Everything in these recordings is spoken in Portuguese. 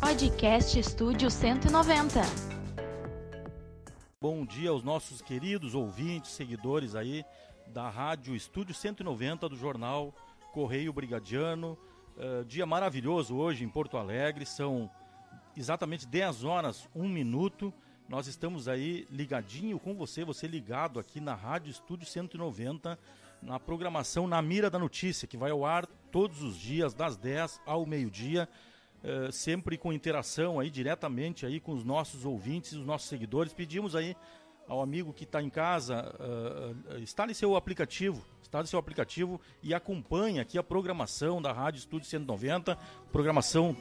Podcast Estúdio 190. Bom dia aos nossos queridos ouvintes, seguidores aí da Rádio Estúdio 190 do jornal Correio Brigadiano. Uh, dia maravilhoso hoje em Porto Alegre, são exatamente 10 horas, 1 minuto. Nós estamos aí ligadinho com você, você ligado aqui na Rádio Estúdio 190, na programação Na Mira da Notícia, que vai ao ar todos os dias, das 10 ao meio-dia. Uh, sempre com interação aí diretamente aí com os nossos ouvintes, os nossos seguidores. Pedimos aí ao amigo que está em casa, uh, instale seu aplicativo, instale seu aplicativo e acompanhe aqui a programação da Rádio Estúdio 190, programação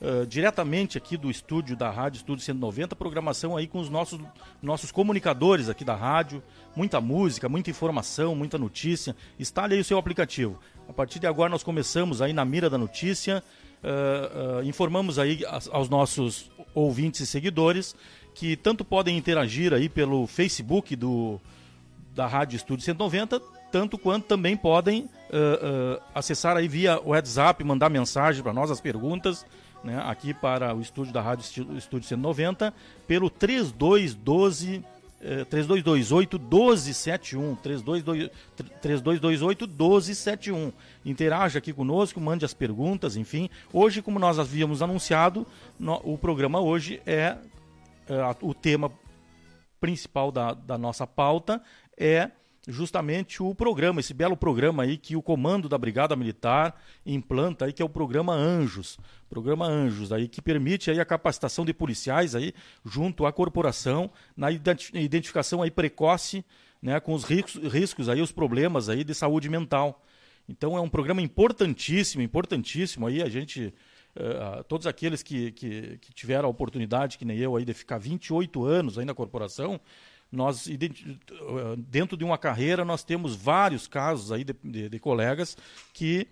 uh, diretamente aqui do estúdio da Rádio Estúdio 190, programação aí com os nossos, nossos comunicadores aqui da rádio, muita música, muita informação, muita notícia. Instale aí o seu aplicativo. A partir de agora nós começamos aí na mira da notícia, uh, informamos aí aos nossos ouvintes e seguidores que tanto podem interagir aí pelo Facebook do, da Rádio Estúdio 190, tanto quanto também podem uh, uh, acessar aí via WhatsApp, mandar mensagem para nós, as perguntas, né, aqui para o estúdio da Rádio Estúdio 190, pelo 3212 3228 1271 3228 1271 interaja aqui conosco, mande as perguntas, enfim. Hoje, como nós havíamos anunciado, no, o programa hoje é uh, o tema principal da, da nossa pauta é justamente o programa, esse belo programa aí que o comando da Brigada Militar implanta aí, que é o programa Anjos. Programa Anjos aí que permite aí a capacitação de policiais aí junto à corporação na identificação aí precoce, né, com os riscos, riscos aí, os problemas aí de saúde mental. Então é um programa importantíssimo, importantíssimo aí a gente Uh, todos aqueles que, que, que, tiveram a oportunidade, que nem eu, aí, de ficar 28 anos aí na corporação, nós, dentro de uma carreira, nós temos vários casos aí de, de, de colegas que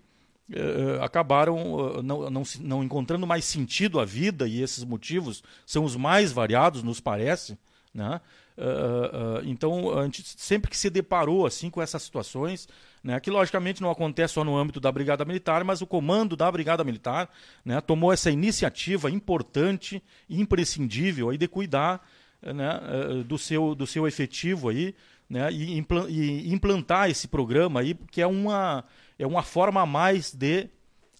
uh, acabaram uh, não, não, não encontrando mais sentido à vida, e esses motivos são os mais variados, nos parece, né? Uh, uh, então, a gente sempre que se deparou assim com essas situações, né, que logicamente não acontece só no âmbito da Brigada Militar, mas o comando da Brigada Militar né, tomou essa iniciativa importante, imprescindível aí de cuidar né, do, seu, do seu efetivo aí, né, e, implantar esse programa aí, que é uma, é uma forma a mais de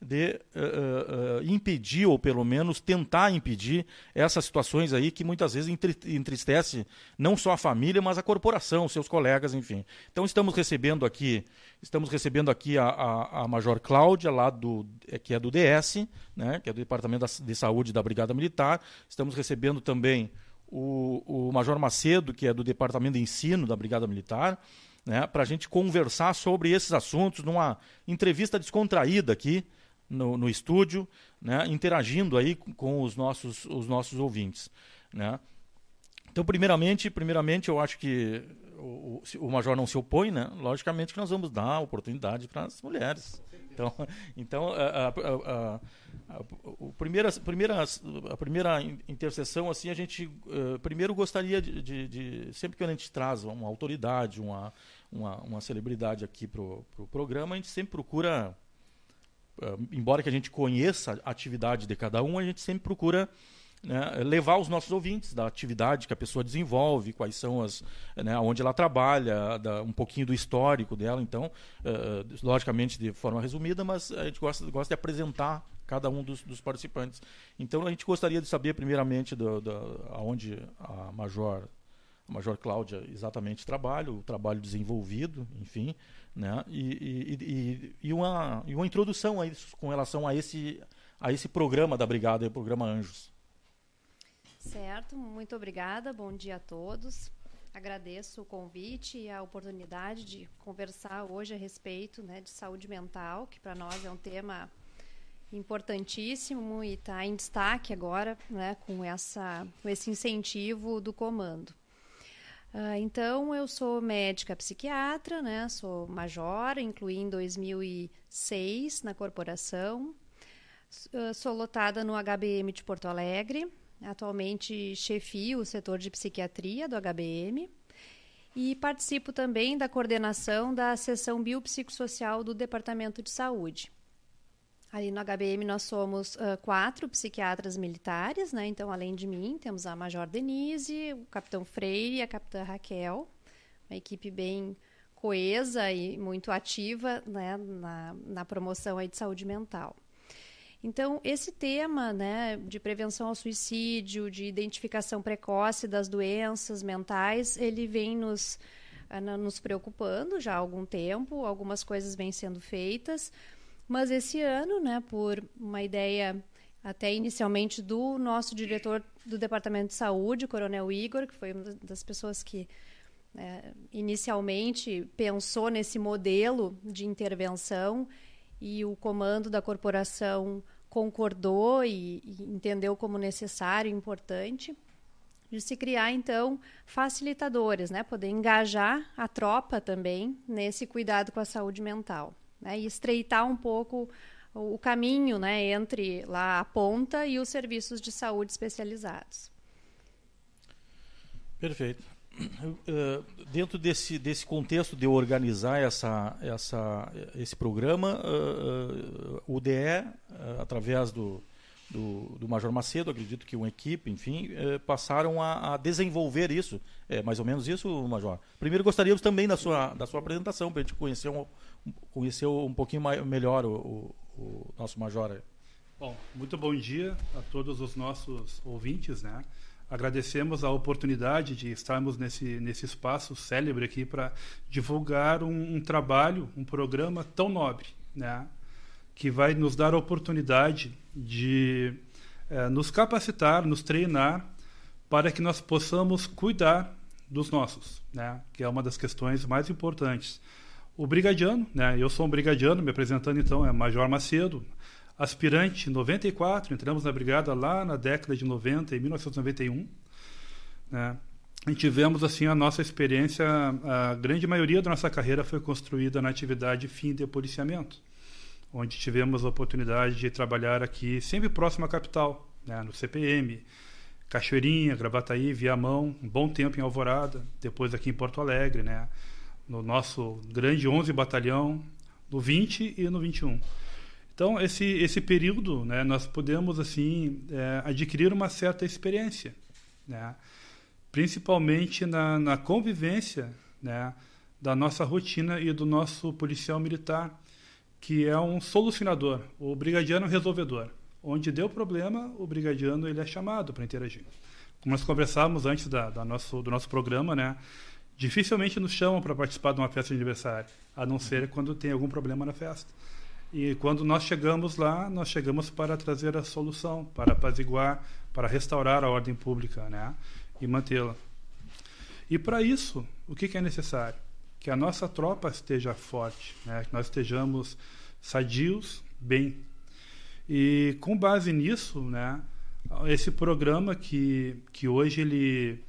de uh, uh, impedir, ou pelo menos tentar impedir, essas situações aí que muitas vezes entristece não só a família, mas a corporação, seus colegas, enfim. Então estamos recebendo aqui, estamos recebendo aqui a, a, a Major Cláudia, lá do, que é do DS, né, que é do Departamento de Saúde da Brigada Militar. Estamos recebendo também o, o Major Macedo, que é do Departamento de Ensino da Brigada Militar. Né, para a gente conversar sobre esses assuntos numa entrevista descontraída aqui, no, no estúdio, né, interagindo aí com os nossos, os nossos ouvintes. Né? Então, primeiramente, primeiramente, eu acho que o, o, Major não se opõe, né? Logicamente que nós vamos dar oportunidade para as mulheres. Então, então a, a, a, a, primeira, primeira, a primeira interseção, assim, a gente uh, primeiro gostaria de, de, de, sempre que a gente traz uma autoridade, uma, uma, uma celebridade aqui para o pro programa, a gente sempre procura uh, embora que a gente conheça a atividade de cada um, a gente sempre procura né, levar os nossos ouvintes da atividade que a pessoa desenvolve, quais são as, né, onde ela trabalha, da, um pouquinho do histórico dela. Então, uh, logicamente de forma resumida, mas a gente gosta, gosta de apresentar cada um dos, dos participantes. Então, a gente gostaria de saber primeiramente do, do, aonde a Major a Major Cláudia exatamente trabalha, o trabalho desenvolvido, enfim, né? E, e, e, e, uma, e uma introdução a isso, com relação a esse, a esse programa da Brigada, o programa Anjos. Certo, muito obrigada, bom dia a todos. Agradeço o convite e a oportunidade de conversar hoje a respeito né, de saúde mental, que para nós é um tema importantíssimo e está em destaque agora né, com, essa, com esse incentivo do comando. Uh, então, eu sou médica psiquiatra, né? Sou major, incluí em 2006 na corporação. Uh, sou lotada no HBM de Porto Alegre. Atualmente chefio o setor de psiquiatria do HBM. E participo também da coordenação da seção biopsicossocial do Departamento de Saúde. Ali no HBM nós somos uh, quatro psiquiatras militares, né? Então, além de mim, temos a Major Denise, o Capitão Freire e a Capitã Raquel. Uma equipe bem coesa e muito ativa né, na, na promoção aí de saúde mental. Então, esse tema né, de prevenção ao suicídio, de identificação precoce das doenças mentais, ele vem nos, uh, nos preocupando já há algum tempo, algumas coisas vêm sendo feitas, mas esse ano, né, por uma ideia até inicialmente do nosso diretor do Departamento de Saúde, Coronel Igor, que foi uma das pessoas que é, inicialmente pensou nesse modelo de intervenção e o comando da corporação concordou e, e entendeu como necessário e importante de se criar então facilitadores, né, poder engajar a tropa também nesse cuidado com a saúde mental né, e estreitar um pouco o caminho né, entre lá a ponta e os serviços de saúde especializados. Perfeito. Uh, dentro desse, desse contexto de organizar essa, essa, esse programa, uh, uh, o DE, através do, do, do, Major Macedo, acredito que uma equipe, enfim, passaram a, a, desenvolver isso. É mais ou menos isso, Major? Primeiro gostaríamos também da sua, da sua apresentação, para a gente conhecer um, conhecer um pouquinho mais, melhor o, o, o nosso Major. Bom, muito bom dia a todos os nossos ouvintes, né? Agradecemos a oportunidade de estarmos nesse, nesse espaço célebre aqui para divulgar um, um, trabalho, um programa tão nobre, né? que vai nos dar a oportunidade de é, nos capacitar, nos treinar para que nós possamos cuidar dos nossos, né? que é uma das questões mais importantes. O brigadiano, né? eu sou um brigadiano, me apresentando então é Major Macedo, aspirante 94, entramos na brigada lá na década de 90, em 1991. Né? E tivemos assim a nossa experiência, a grande maioria da nossa carreira foi construída na atividade fim de policiamento, onde tivemos a oportunidade de trabalhar aqui sempre próximo à capital, né? no CPM, Cachoeirinha, Gravataí, Viamão, um bom tempo em Alvorada, depois aqui em Porto Alegre, né? no nosso grande 11 batalhão, no 20 e no 21. Então, esse, esse período, né, nós podemos assim é, adquirir uma certa experiência, né, principalmente na, na convivência né, da nossa rotina e do nosso policial militar, que é um solucionador, o brigadiano resolvedor. Onde deu problema, o brigadiano ele é chamado para interagir. Como nós conversávamos antes da, da nosso, do nosso programa, né, dificilmente nos chamam para participar de uma festa de aniversário, a não ser quando tem algum problema na festa. E quando nós chegamos lá, nós chegamos para trazer a solução, para apaziguar, para restaurar a ordem pública né? e mantê-la. E para isso, o que, que, é necessário? Que a nossa tropa esteja forte, né? que nós estejamos sadios, bem. E com base nisso, né, esse programa que, que hoje ele,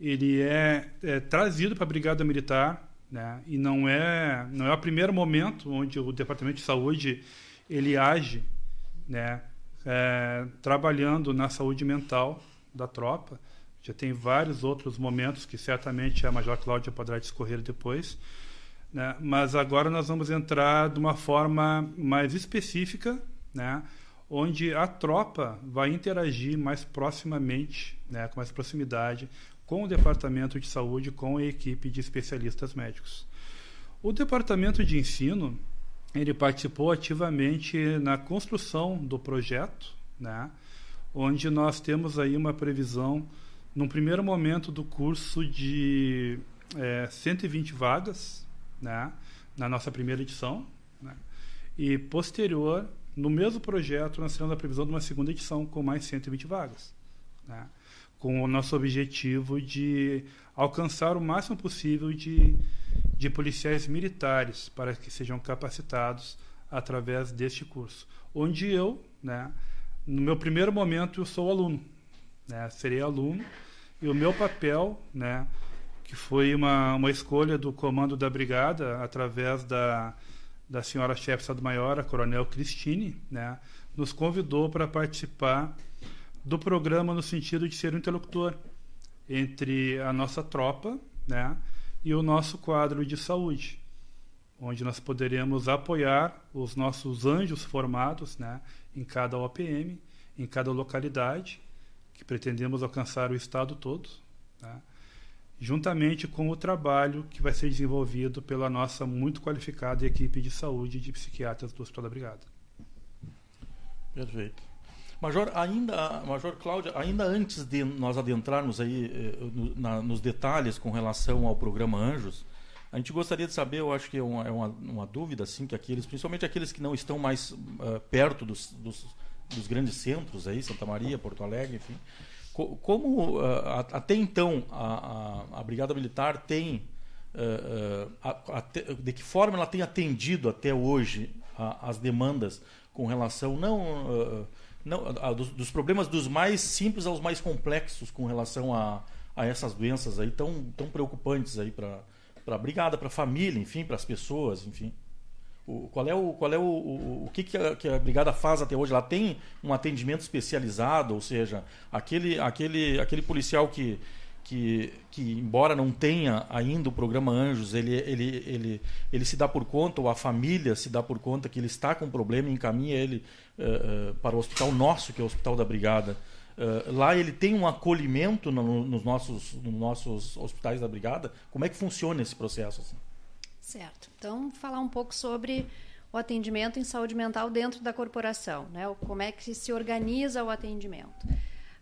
ele é, é trazido para a Brigada Militar, né? E não é não é o primeiro momento onde o Departamento de Saúde ele age, né? É, trabalhando na saúde mental da tropa. Já tem vários outros momentos que certamente a Major Cláudia poderá discorrer depois. Né? Mas agora nós vamos entrar de uma forma mais específica, né? onde a tropa vai interagir mais proximamente, né? com mais proximidade com o Departamento de Saúde, com a equipe de especialistas médicos. O Departamento de Ensino ele participou ativamente na construção do projeto, né, onde nós temos aí uma previsão, num primeiro momento do curso de é, 120 vagas, né, na nossa primeira edição, né, e posterior, no mesmo projeto, nós temos a previsão de uma segunda edição com mais 120 vagas. Né com o nosso objetivo de alcançar o máximo possível de, de policiais militares para que sejam capacitados através deste curso. Onde eu, né, no meu primeiro momento, eu sou aluno, né, serei aluno, e o meu papel, né, que foi uma, uma escolha do comando da brigada através da, da senhora chefe Estado-Maior, a Coronel Cristine, né, nos convidou para participar do programa no sentido de ser um interlocutor entre a nossa tropa né, e o nosso quadro de saúde. onde nós poderemos apoiar os nossos anjos formados né, em cada OPM, em cada localidade, que pretendemos alcançar o estado todo, né, juntamente com o trabalho que vai ser desenvolvido pela nossa muito qualificada equipe de saúde de psiquiatras do Hospital da Brigada. Perfeito. Major, ainda, Major Cláudia, ainda antes de nós adentrarmos aí eh, no, na, nos detalhes com relação ao programa Anjos, a gente gostaria de saber, eu acho que é uma, é uma, uma dúvida, assim, que aqueles, principalmente aqueles que não estão mais uh, perto dos, dos, dos, grandes centros aí, Santa Maria, Porto Alegre, enfim, co como uh, até então a, a, a, Brigada Militar tem, uh, até, de que forma ela tem atendido até hoje as demandas com relação não não, a, dos, dos, problemas dos mais simples aos mais complexos com relação a, a essas doenças aí tão, tão preocupantes aí para a brigada, para a família, enfim, para as pessoas, enfim. O, qual é o qual é o, o, o que, que a, que, a, brigada faz até hoje? Ela tem um atendimento especializado, ou seja, aquele aquele aquele policial que que, que embora não tenha ainda o programa Anjos, ele, ele, ele, ele se dá por conta, ou a família se dá por conta que ele está com um problema e encaminha ele uh, uh, para o hospital nosso, que é o Hospital da Brigada. Uh, lá ele tem um acolhimento no, nos, nossos, nos nossos hospitais da Brigada. Como é que funciona esse processo? Assim? Certo. Então, falar um pouco sobre o atendimento em saúde mental dentro da corporação, né? Como é que se organiza o atendimento?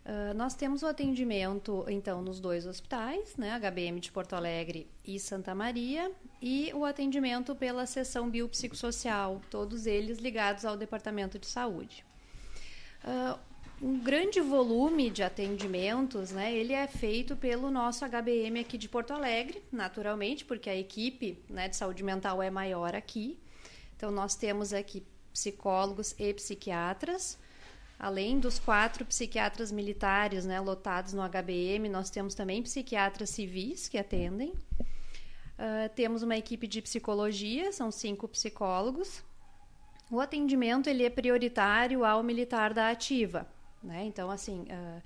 Uh, nós temos o atendimento, então, nos dois hospitais, né, HBM de Porto Alegre e Santa Maria, e o atendimento pela seção biopsicossocial, todos eles ligados ao Departamento de Saúde. Uh, um grande volume de atendimentos, né, ele é feito pelo nosso HBM aqui de Porto Alegre, naturalmente, porque a equipe né, de saúde mental é maior aqui. Então, nós temos aqui psicólogos e psiquiatras, Além dos quatro psiquiatras militares né, lotados no HBM, nós temos também psiquiatras civis que atendem. Uh, temos uma equipe de psicologia, são cinco psicólogos. O atendimento ele é prioritário ao militar da ativa. Né? Então, assim, uh,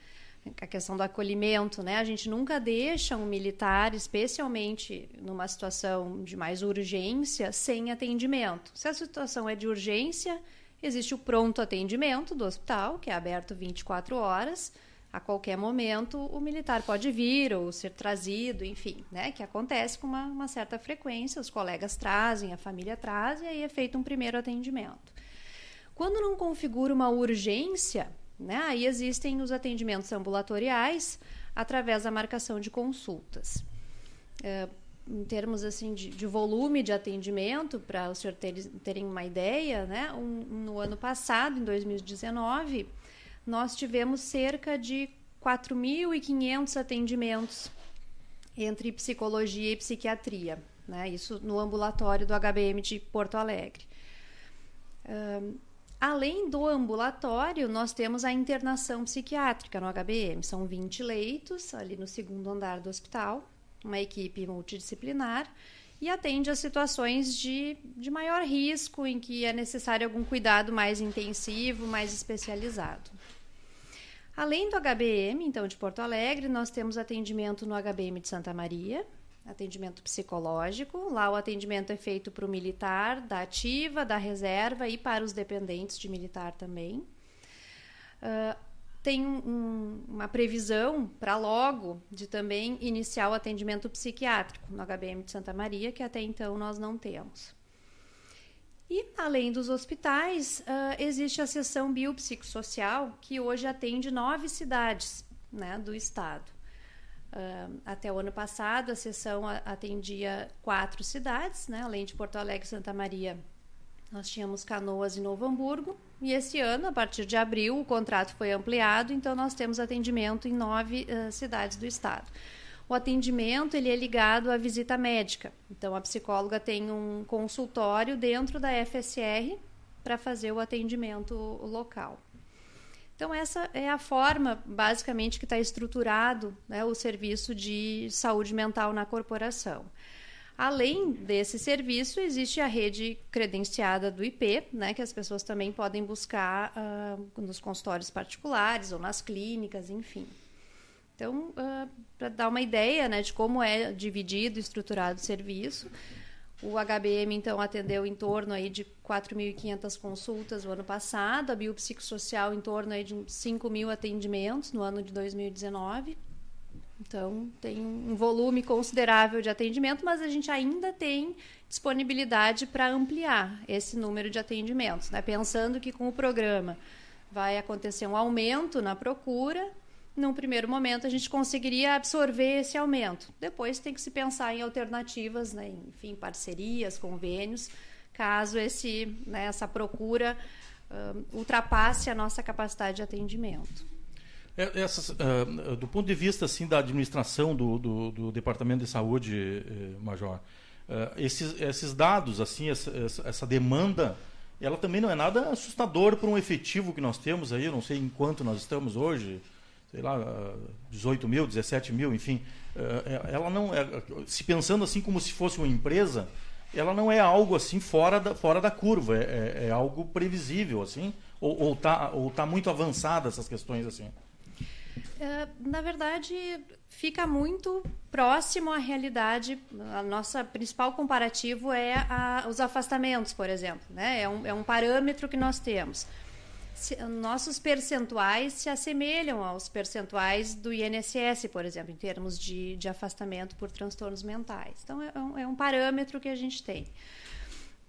a questão do acolhimento, né? A gente nunca deixa um militar, especialmente numa situação de mais urgência, sem atendimento. Se a situação é de urgência, Existe o pronto atendimento do hospital, que é aberto 24 horas. A qualquer momento, o militar pode vir ou ser trazido, enfim, né? Que acontece com uma, uma certa frequência. Os colegas trazem, a família traz, e aí é feito um primeiro atendimento. Quando não configura uma urgência, né? Aí existem os atendimentos ambulatoriais através da marcação de consultas. É, em termos assim de, de volume de atendimento, para os senhores terem, terem uma ideia, né? Um, no ano passado, em 2019, nós tivemos cerca de 4.500 atendimentos entre psicologia e psiquiatria, né? Isso no ambulatório do HBM de Porto Alegre. Um, além do ambulatório, nós temos a internação psiquiátrica no HBM. São 20 leitos ali no segundo andar do hospital uma equipe multidisciplinar e atende a situações de, de maior risco, em que é necessário algum cuidado mais intensivo, mais especializado. Além do HBM, então, de Porto Alegre, nós temos atendimento no HBM de Santa Maria, atendimento psicológico. Lá o atendimento é feito para o militar, da ativa, da reserva e para os dependentes de militar também. Uh, tem um, uma previsão para logo de também iniciar o atendimento psiquiátrico no HBM de Santa Maria, que até então nós não temos. E, além dos hospitais, uh, existe a seção biopsicossocial, que hoje atende nove cidades né, do estado. Uh, até o ano passado, a seção atendia quatro cidades, né, além de Porto Alegre e Santa Maria, nós tínhamos Canoas e Novo Hamburgo. E esse ano, a partir de abril, o contrato foi ampliado, então nós temos atendimento em nove uh, cidades do estado. O atendimento ele é ligado à visita médica. Então, a psicóloga tem um consultório dentro da FSR para fazer o atendimento local. Então, essa é a forma, basicamente, que está estruturado né, o serviço de saúde mental na corporação. Além desse serviço, existe a rede credenciada do IP, né, que as pessoas também podem buscar uh, nos consultórios particulares ou nas clínicas, enfim. Então, uh, para dar uma ideia né, de como é dividido e estruturado o serviço, O HBM, então, atendeu em torno aí de 4.500 consultas no ano passado, a biopsicossocial em torno aí de 5 mil atendimentos no ano de 2019. Então, tem um volume considerável de atendimento, mas a gente ainda tem disponibilidade para ampliar esse número de atendimentos. Né? Pensando que com o programa vai acontecer um aumento na procura, num primeiro momento a gente conseguiria absorver esse aumento. Depois tem que se pensar em alternativas, né? enfim, parcerias, convênios, caso esse, né, essa procura uh, ultrapasse a nossa capacidade de atendimento. É, essas, uh, do ponto de vista assim da administração do, do, do Departamento de Saúde, eh, Major, uh, esses, esses dados, assim, essa, essa, demanda, ela também não é nada assustador para um efetivo que nós temos aí, eu não sei em quanto nós estamos hoje, sei lá, 18 mil, 17 mil, enfim. Uh, ela não é, se pensando assim como se fosse uma empresa, ela não é algo assim fora da, fora da curva, é, é, é algo previsível, assim, ou está ou tá muito avançada essas questões assim. É, na verdade, fica muito próximo à realidade. A nossa principal comparativo é a, os afastamentos, por exemplo. Né? É, um, é um parâmetro que nós temos. Se, nossos percentuais se assemelham aos percentuais do INSS, por exemplo, em termos de, de afastamento por transtornos mentais. Então, é um, é um parâmetro que a gente tem.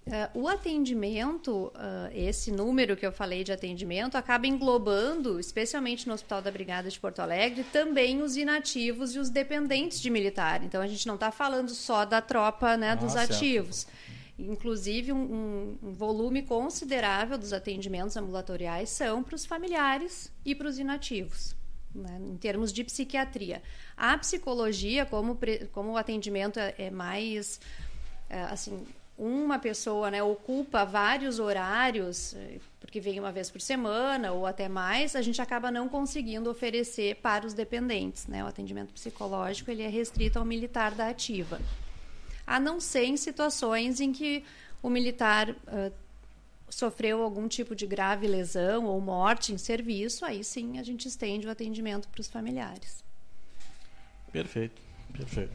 Uh, o atendimento, uh, esse número que eu falei de atendimento, acaba englobando, especialmente no Hospital da Brigada de Porto Alegre, também os inativos e os dependentes de militar. Então a gente não está falando só da tropa né, dos ah, ativos. Inclusive, um, um, volume considerável dos atendimentos ambulatoriais são para os familiares e para os inativos. Né, em termos de psiquiatria. A psicologia, como, como o atendimento é, é mais é, assim uma pessoa né, ocupa vários horários, porque vem uma vez por semana ou até mais, a gente acaba não conseguindo oferecer para os dependentes. Né? O atendimento psicológico ele é restrito ao militar da ativa. A não ser em situações em que o militar uh, sofreu algum tipo de grave lesão ou morte em serviço, aí sim a gente estende o atendimento para os familiares. Perfeito, perfeito.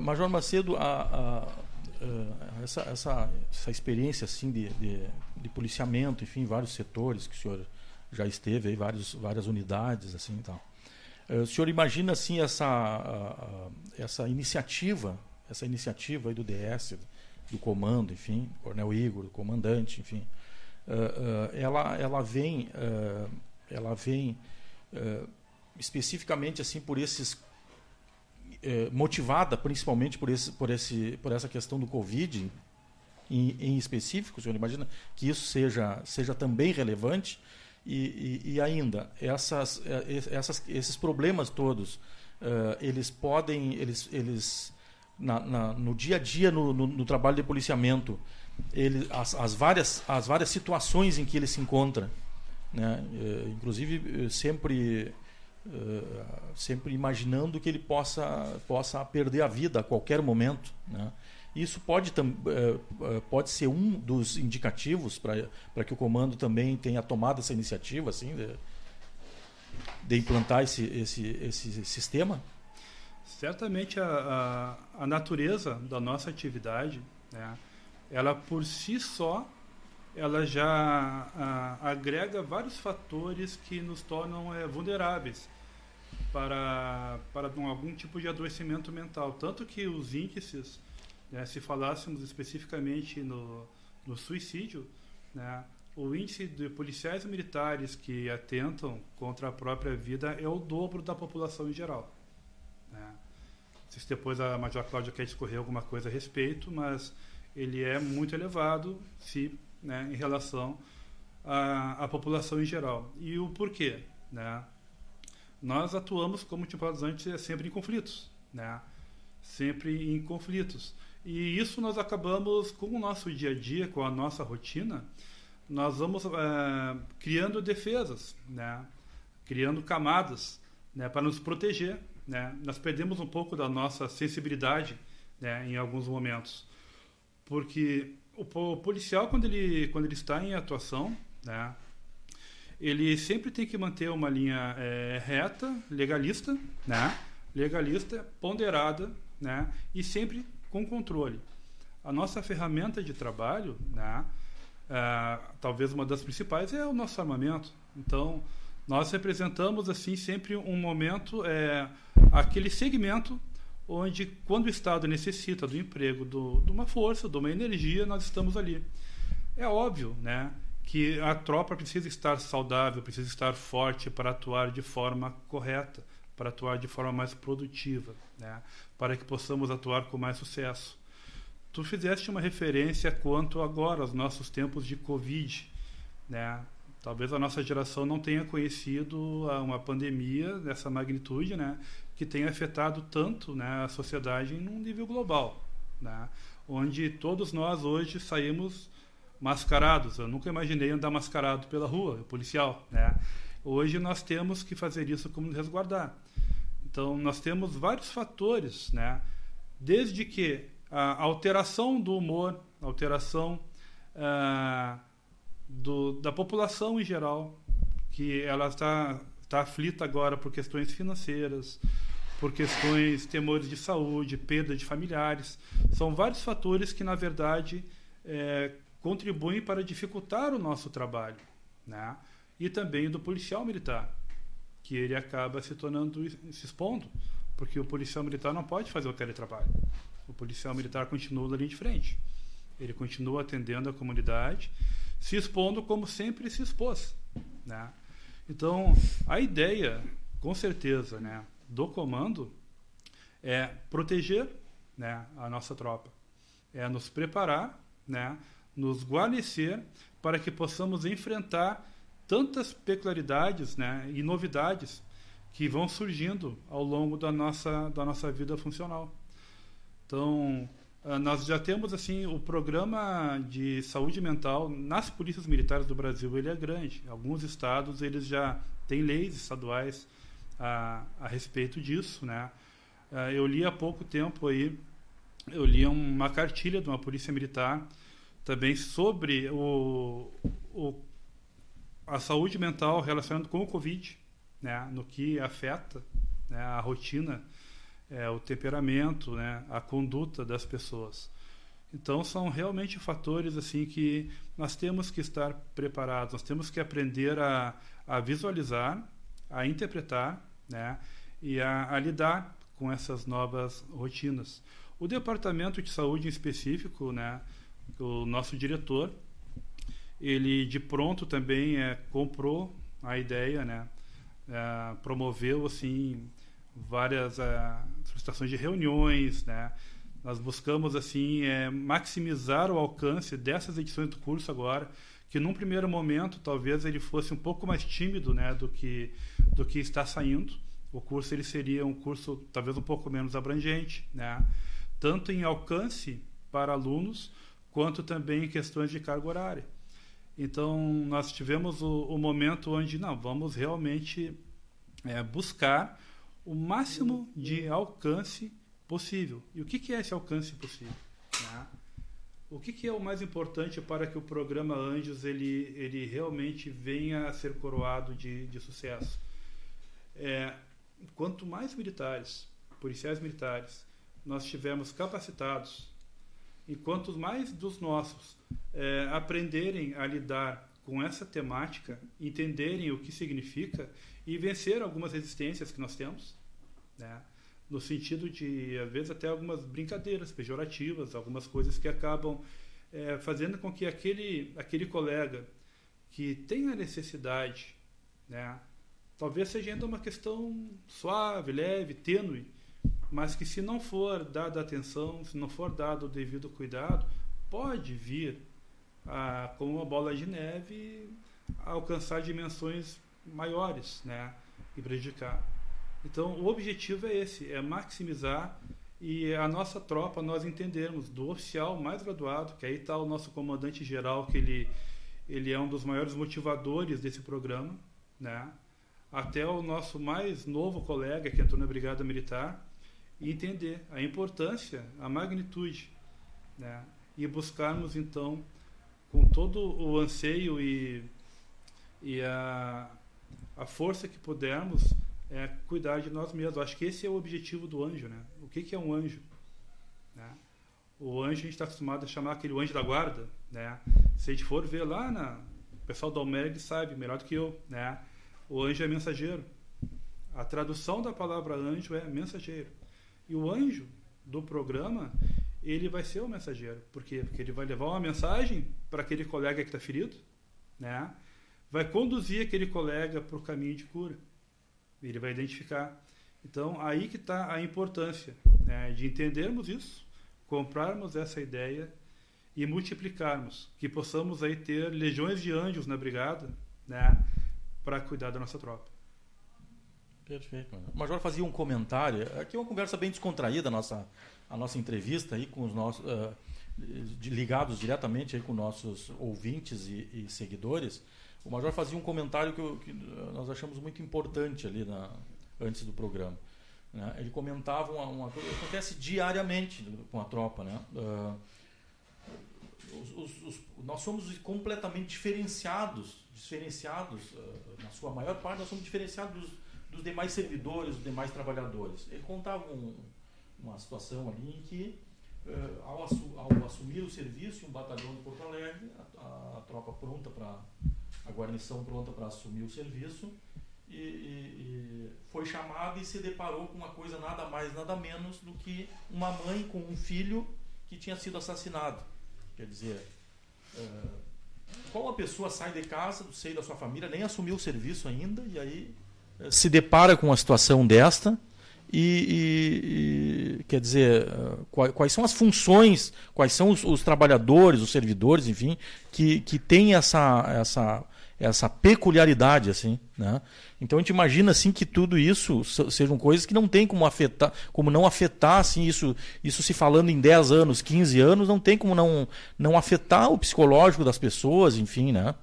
Major Macedo, a, a uh, essa, essa, essa experiência assim de, de, de, policiamento, enfim, vários setores que o senhor já esteve aí, vários, várias unidades assim e tal. Uh, o senhor imagina assim essa, uh, essa iniciativa, essa iniciativa aí do DS, do comando, enfim, Coronel Igor, do comandante, enfim, ela, ela vem, ela vem especificamente assim por esses é, motivada principalmente por, esse, por, esse, por essa questão do Covid em, em específico, o senhor imagina que isso seja, seja também relevante? E, e, e ainda, essas, é, essas, esses problemas todos, uh, eles podem, eles, eles na, na, no dia a dia, no, no, no trabalho de policiamento, ele, as, as, várias, as várias situações em que ele se encontra, né? Uh, inclusive sempre Uh, sempre imaginando que ele possa, possa perder a vida a qualquer momento. Né? Isso pode, uh, pode ser um dos indicativos para que o comando também tenha tomado essa iniciativa assim, de, de implantar esse, esse, esse sistema? Certamente a, a, a natureza da nossa atividade, né, ela por si só, ela já a, agrega vários fatores que nos tornam é, vulneráveis para, para algum tipo de adoecimento mental. Tanto que os índices, né, se falássemos especificamente no, no suicídio, né, o índice de policiais e militares que atentam contra a própria vida é o dobro da população em geral. Né. Não sei se depois a Major Cláudia quer discorrer alguma coisa a respeito, mas ele é muito elevado se, né, em relação à, à população em geral. E o porquê? Né? Nós atuamos, como tinha falado antes, é sempre em conflitos, né? Sempre em conflitos. E isso nós acabamos, com o nosso dia a dia, com a nossa rotina, nós vamos é, criando defesas, né? Criando camadas, né? Para nos proteger, né? Nós perdemos um pouco da nossa sensibilidade, né? Em alguns momentos, porque o policial quando ele quando ele está em atuação, né? Ele sempre tem que manter uma linha é, reta, legalista, né? legalista, ponderada, né? e sempre com controle. a nossa ferramenta de trabalho, né, é, talvez uma das principais é o nosso armamento. Então, nós representamos assim sempre um momento, é, aquele segmento onde, quando o Estado necessita do emprego do, de uma força, de uma energia, nós estamos ali. É óbvio, né? Que a tropa precisa estar saudável, precisa estar forte para atuar de forma correta, para atuar de forma mais produtiva, né? para que possamos atuar com mais sucesso. Tu fizeste uma referência quanto agora aos nossos tempos de Covid, né? Talvez a nossa geração não tenha conhecido uma pandemia dessa magnitude, né? Que tenha afetado tanto, né, a sociedade num nível global, né? Onde todos nós hoje saímos mascarados. Eu nunca imaginei andar mascarado pela rua, policial, né? Hoje nós temos que fazer isso como resguardar. Então nós temos vários fatores, né? Desde que a alteração do humor, a alteração uh, do, da população em geral, que ela está está aflita agora por questões financeiras, por questões, temores de saúde, perda de familiares. São vários fatores que, na verdade, é, contribuem para dificultar o nosso trabalho. Né? E também do policial militar, que ele acaba se tornando, se expondo, porque o policial militar não pode fazer o teletrabalho. O policial militar continua linha de frente. Ele continua atendendo a comunidade, se expondo como sempre se expôs. Né? Então, a ideia, com certeza, né, do comando é proteger né, a nossa tropa, é nos preparar, né, nos guarnecer para que possamos enfrentar tantas peculiaridades né, e novidades que vão surgindo ao longo da nossa, da nossa vida funcional. Então, ah, nós já temos assim o programa de saúde mental nas polícias militares do Brasil ele é grande alguns estados eles já têm leis estaduais a, a respeito disso né ah, eu li há pouco tempo aí eu li uma cartilha de uma polícia militar também sobre o, o a saúde mental relacionada com o covid né? No que afeta né, a rotina é, o temperamento, né, a conduta das pessoas. Então são realmente fatores assim que nós temos que estar preparados, nós temos que aprender a, a visualizar, a interpretar, né, e a, a lidar com essas novas rotinas. O departamento de saúde em específico, né, o nosso diretor, ele de pronto também é, comprou a ideia, né, é, promoveu assim várias uh, solicitações de reuniões, né? Nós buscamos assim é, maximizar o alcance dessas edições do curso agora, que num primeiro momento talvez ele fosse um pouco mais tímido, né, do que do que está saindo. O curso ele seria um curso talvez um pouco menos abrangente, né? Tanto em alcance para alunos, quanto também em questões de carga horária. Então, nós tivemos o, o momento onde, não, vamos realmente é, buscar o máximo de alcance possível. E o que, que é esse alcance possível? Né? O que, que, é o mais importante para que o programa Anjos ele, ele realmente venha a ser coroado de, de sucesso? É, quanto mais militares, policiais militares, nós tivermos capacitados, e quanto mais dos nossos é, aprenderem a lidar com essa temática, entenderem o que significa e vencer algumas resistências que nós temos, né? no sentido de, às vezes, até algumas brincadeiras pejorativas, algumas coisas que acabam é, fazendo com que aquele, aquele colega que tem a necessidade, né, talvez seja ainda uma questão suave, leve, tênue, mas que se não for dada atenção, se não for dado o devido cuidado, pode vir a, como uma bola de neve a alcançar dimensões maiores né, e prejudicar. Então, o objetivo é esse, é maximizar e a nossa tropa nós entendermos do oficial mais graduado, que aí está o nosso comandante geral, que ele, ele é um dos maiores motivadores desse programa, né? até o nosso mais novo colega que entrou na Brigada Militar, e entender a importância, a magnitude, né? e buscarmos então, com todo o anseio e, e a, a força que pudermos, é cuidar de nós mesmos. Acho que esse é o objetivo do anjo, né? O que, que é um anjo? Né? O anjo a gente está acostumado a chamar aquele anjo da guarda, né? Se a gente for ver lá na o pessoal do Almerg sabe melhor do que eu, né? O anjo é mensageiro. A tradução da palavra anjo é mensageiro. E o anjo do programa, ele vai ser o mensageiro. Por quê? Porque ele vai levar uma mensagem para aquele colega que está ferido, né? vai conduzir aquele colega para o caminho de cura. Ele vai identificar. Então, aí que está a importância né, de entendermos isso, comprarmos essa ideia e multiplicarmos, que possamos aí ter legiões de anjos na brigada, né, para cuidar da nossa tropa. Perfeito. O Major fazia um comentário, aqui é uma conversa bem descontraída a nossa a nossa entrevista aí com os nossos uh, ligados diretamente aí com nossos ouvintes e, e seguidores. O Major fazia um comentário que, que nós achamos muito importante ali na, antes do programa. Né? Ele comentava uma, uma coisa que acontece diariamente com a tropa. Né? Uh, os, os, os, nós somos completamente diferenciados, diferenciados uh, na sua maior parte, nós somos diferenciados dos, dos demais servidores, dos demais trabalhadores. Ele contava um, uma situação ali em que, uh, ao, assu ao, assumir o serviço um batalhão de Porto Alegre, a, a, a tropa pronta para a guarnição pronta para assumir o serviço e, e, e, foi chamado e se deparou com uma coisa nada mais nada menos do que uma mãe com um filho que tinha sido assassinado quer dizer uh, qual uma pessoa sai de casa do seio da sua família nem assumiu o serviço ainda e aí uh, se depara com uma situação desta e, e, quer dizer quais, quais, são as funções quais são os, os, trabalhadores os servidores enfim que, que têm essa essa essa peculiaridade assim, né? Então a gente imagina assim que tudo isso sejam coisas que não tem como afetar, como não afetar assim isso, isso se falando em 10 anos, 15 anos, não tem como não não afetar o psicológico das pessoas, enfim, né?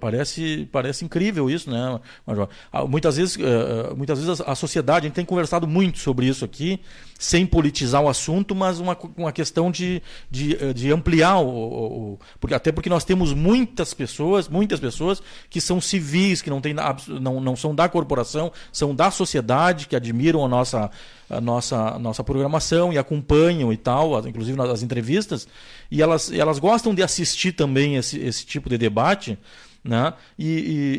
Parece, parece incrível isso, né, Major? Ah, muitas vezes, eh, eh, muitas vezes a sociedade, a gente tem conversado muito sobre isso aqui, sem politizar o assunto, mas uma, uma questão de, de, eh, de ampliar o, o, porque até porque nós temos muitas pessoas, muitas pessoas que são civis, que não, tem, não, não são da corporação, são da sociedade, que admiram a nossa, a nossa, a nossa programação e acompanham e tal, inclusive nas entrevistas, e elas, elas gostam de assistir também esse, esse tipo de debate. Né? E,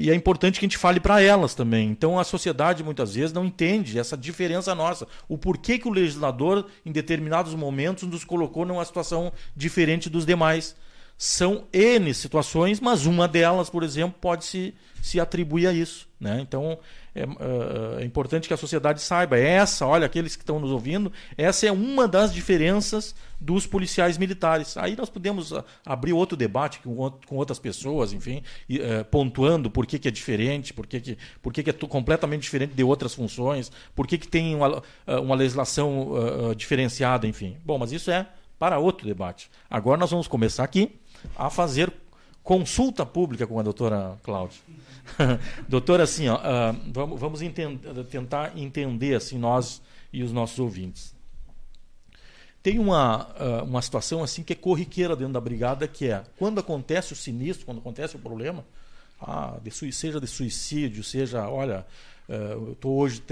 e, e, é importante que a gente fale para elas também. Então a sociedade muitas vezes não entende essa diferença nossa. O porquê que o legislador, em determinados momentos, nos colocou numa situação diferente dos demais. São N situações, mas uma delas, por exemplo, pode se, se atribuir a isso. Né? Então é, é, é, importante que a sociedade saiba. É essa, olha, aqueles que estão nos ouvindo, essa é uma das diferenças dos policiais militares. Aí nós podemos ah, abrir outro debate com, com outras pessoas, enfim, e, é, pontuando por que, que é diferente, por que, que, por que, que é completamente diferente de outras funções, por que, que tem uma, ah, uma legislação uh, diferenciada, enfim. Bom, mas isso é para outro debate. Agora nós vamos começar aqui a fazer consulta pública com a doutora Cláudia. doutora, assim, ó, uh, vamos, vamos tentar entender assim nós e os nossos ouvintes. Tem uma, uh, uma situação assim que é corriqueira dentro da brigada, que é quando acontece o sinistro, quando acontece o problema, ah, de seja de suicídio, seja, olha, uh, eu estou hoje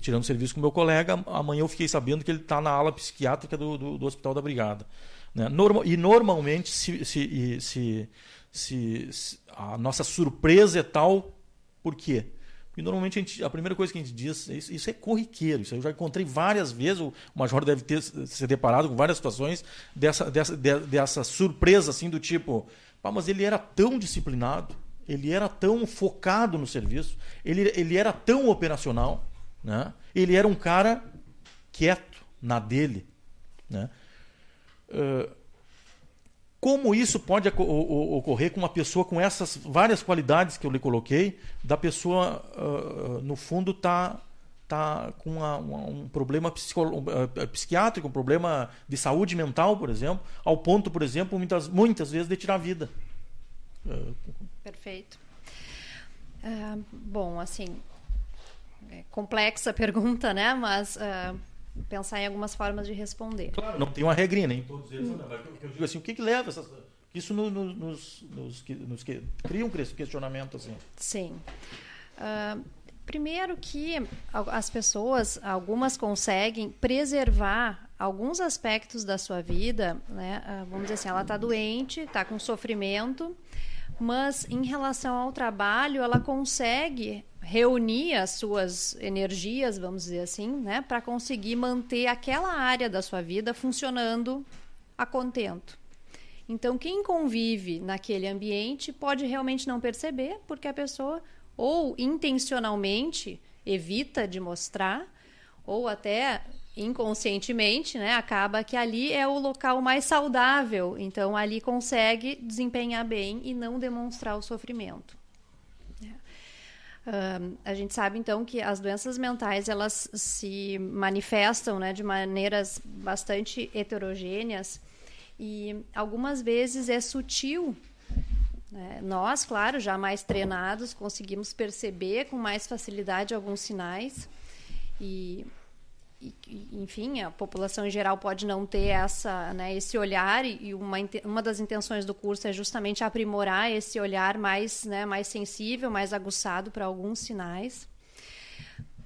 tirando serviço com meu colega, amanhã eu fiquei sabendo que ele está na ala psiquiátrica do, do, do, hospital da brigada. Né? E normalmente se, se, se, se, a nossa surpresa é tal, por quê? Porque normalmente a, gente, a, primeira coisa que a gente diz, isso, isso, é corriqueiro, isso eu já encontrei várias vezes, o Major deve ter se deparado com várias situações dessa, dessa, dessa surpresa assim do tipo, Pá, mas ele era tão disciplinado, ele era tão focado no serviço, ele, ele era tão operacional, né? ele era um cara quieto na dele. Né? Uh, como isso pode ocorrer com uma pessoa com essas várias qualidades que eu lhe coloquei, da pessoa, uh, no fundo, tá tá com uma, um problema uh, psiquiátrico, um problema de saúde mental, por exemplo, ao ponto, por exemplo, muitas, muitas vezes de tirar a vida. Perfeito. Uh, bom, assim, é complexa a pergunta, né? Mas pensar em algumas formas de responder. Claro, não tem uma regrinha, nem todos eles. Hum. Eu digo assim, o que, que leva essas, isso no, no, nos, nos, nos, cria um questionamento assim. Sim. Uh, primeiro que as pessoas, algumas conseguem preservar alguns aspectos da sua vida, né, uh, vamos dizer assim, ela está doente, está com sofrimento, mas em relação ao trabalho, ela consegue reunir as suas energias, vamos dizer assim, né, para conseguir manter aquela área da sua vida funcionando a contento. Então, quem convive naquele ambiente pode realmente não perceber, porque a pessoa ou intencionalmente evita de mostrar, ou até inconscientemente, né, acaba que ali é o local mais saudável. Então, ali consegue desempenhar bem e não demonstrar o sofrimento. Uh, a gente sabe então que as doenças mentais elas se manifestam né, de maneiras bastante heterogêneas e algumas vezes é sutil. Né? Nós, claro, já mais treinados, conseguimos perceber com mais facilidade alguns sinais e enfim, a população em geral pode não ter essa, né, esse olhar e uma, uma das intenções do curso é justamente aprimorar esse olhar mais, né, mais sensível, mais aguçado para alguns sinais.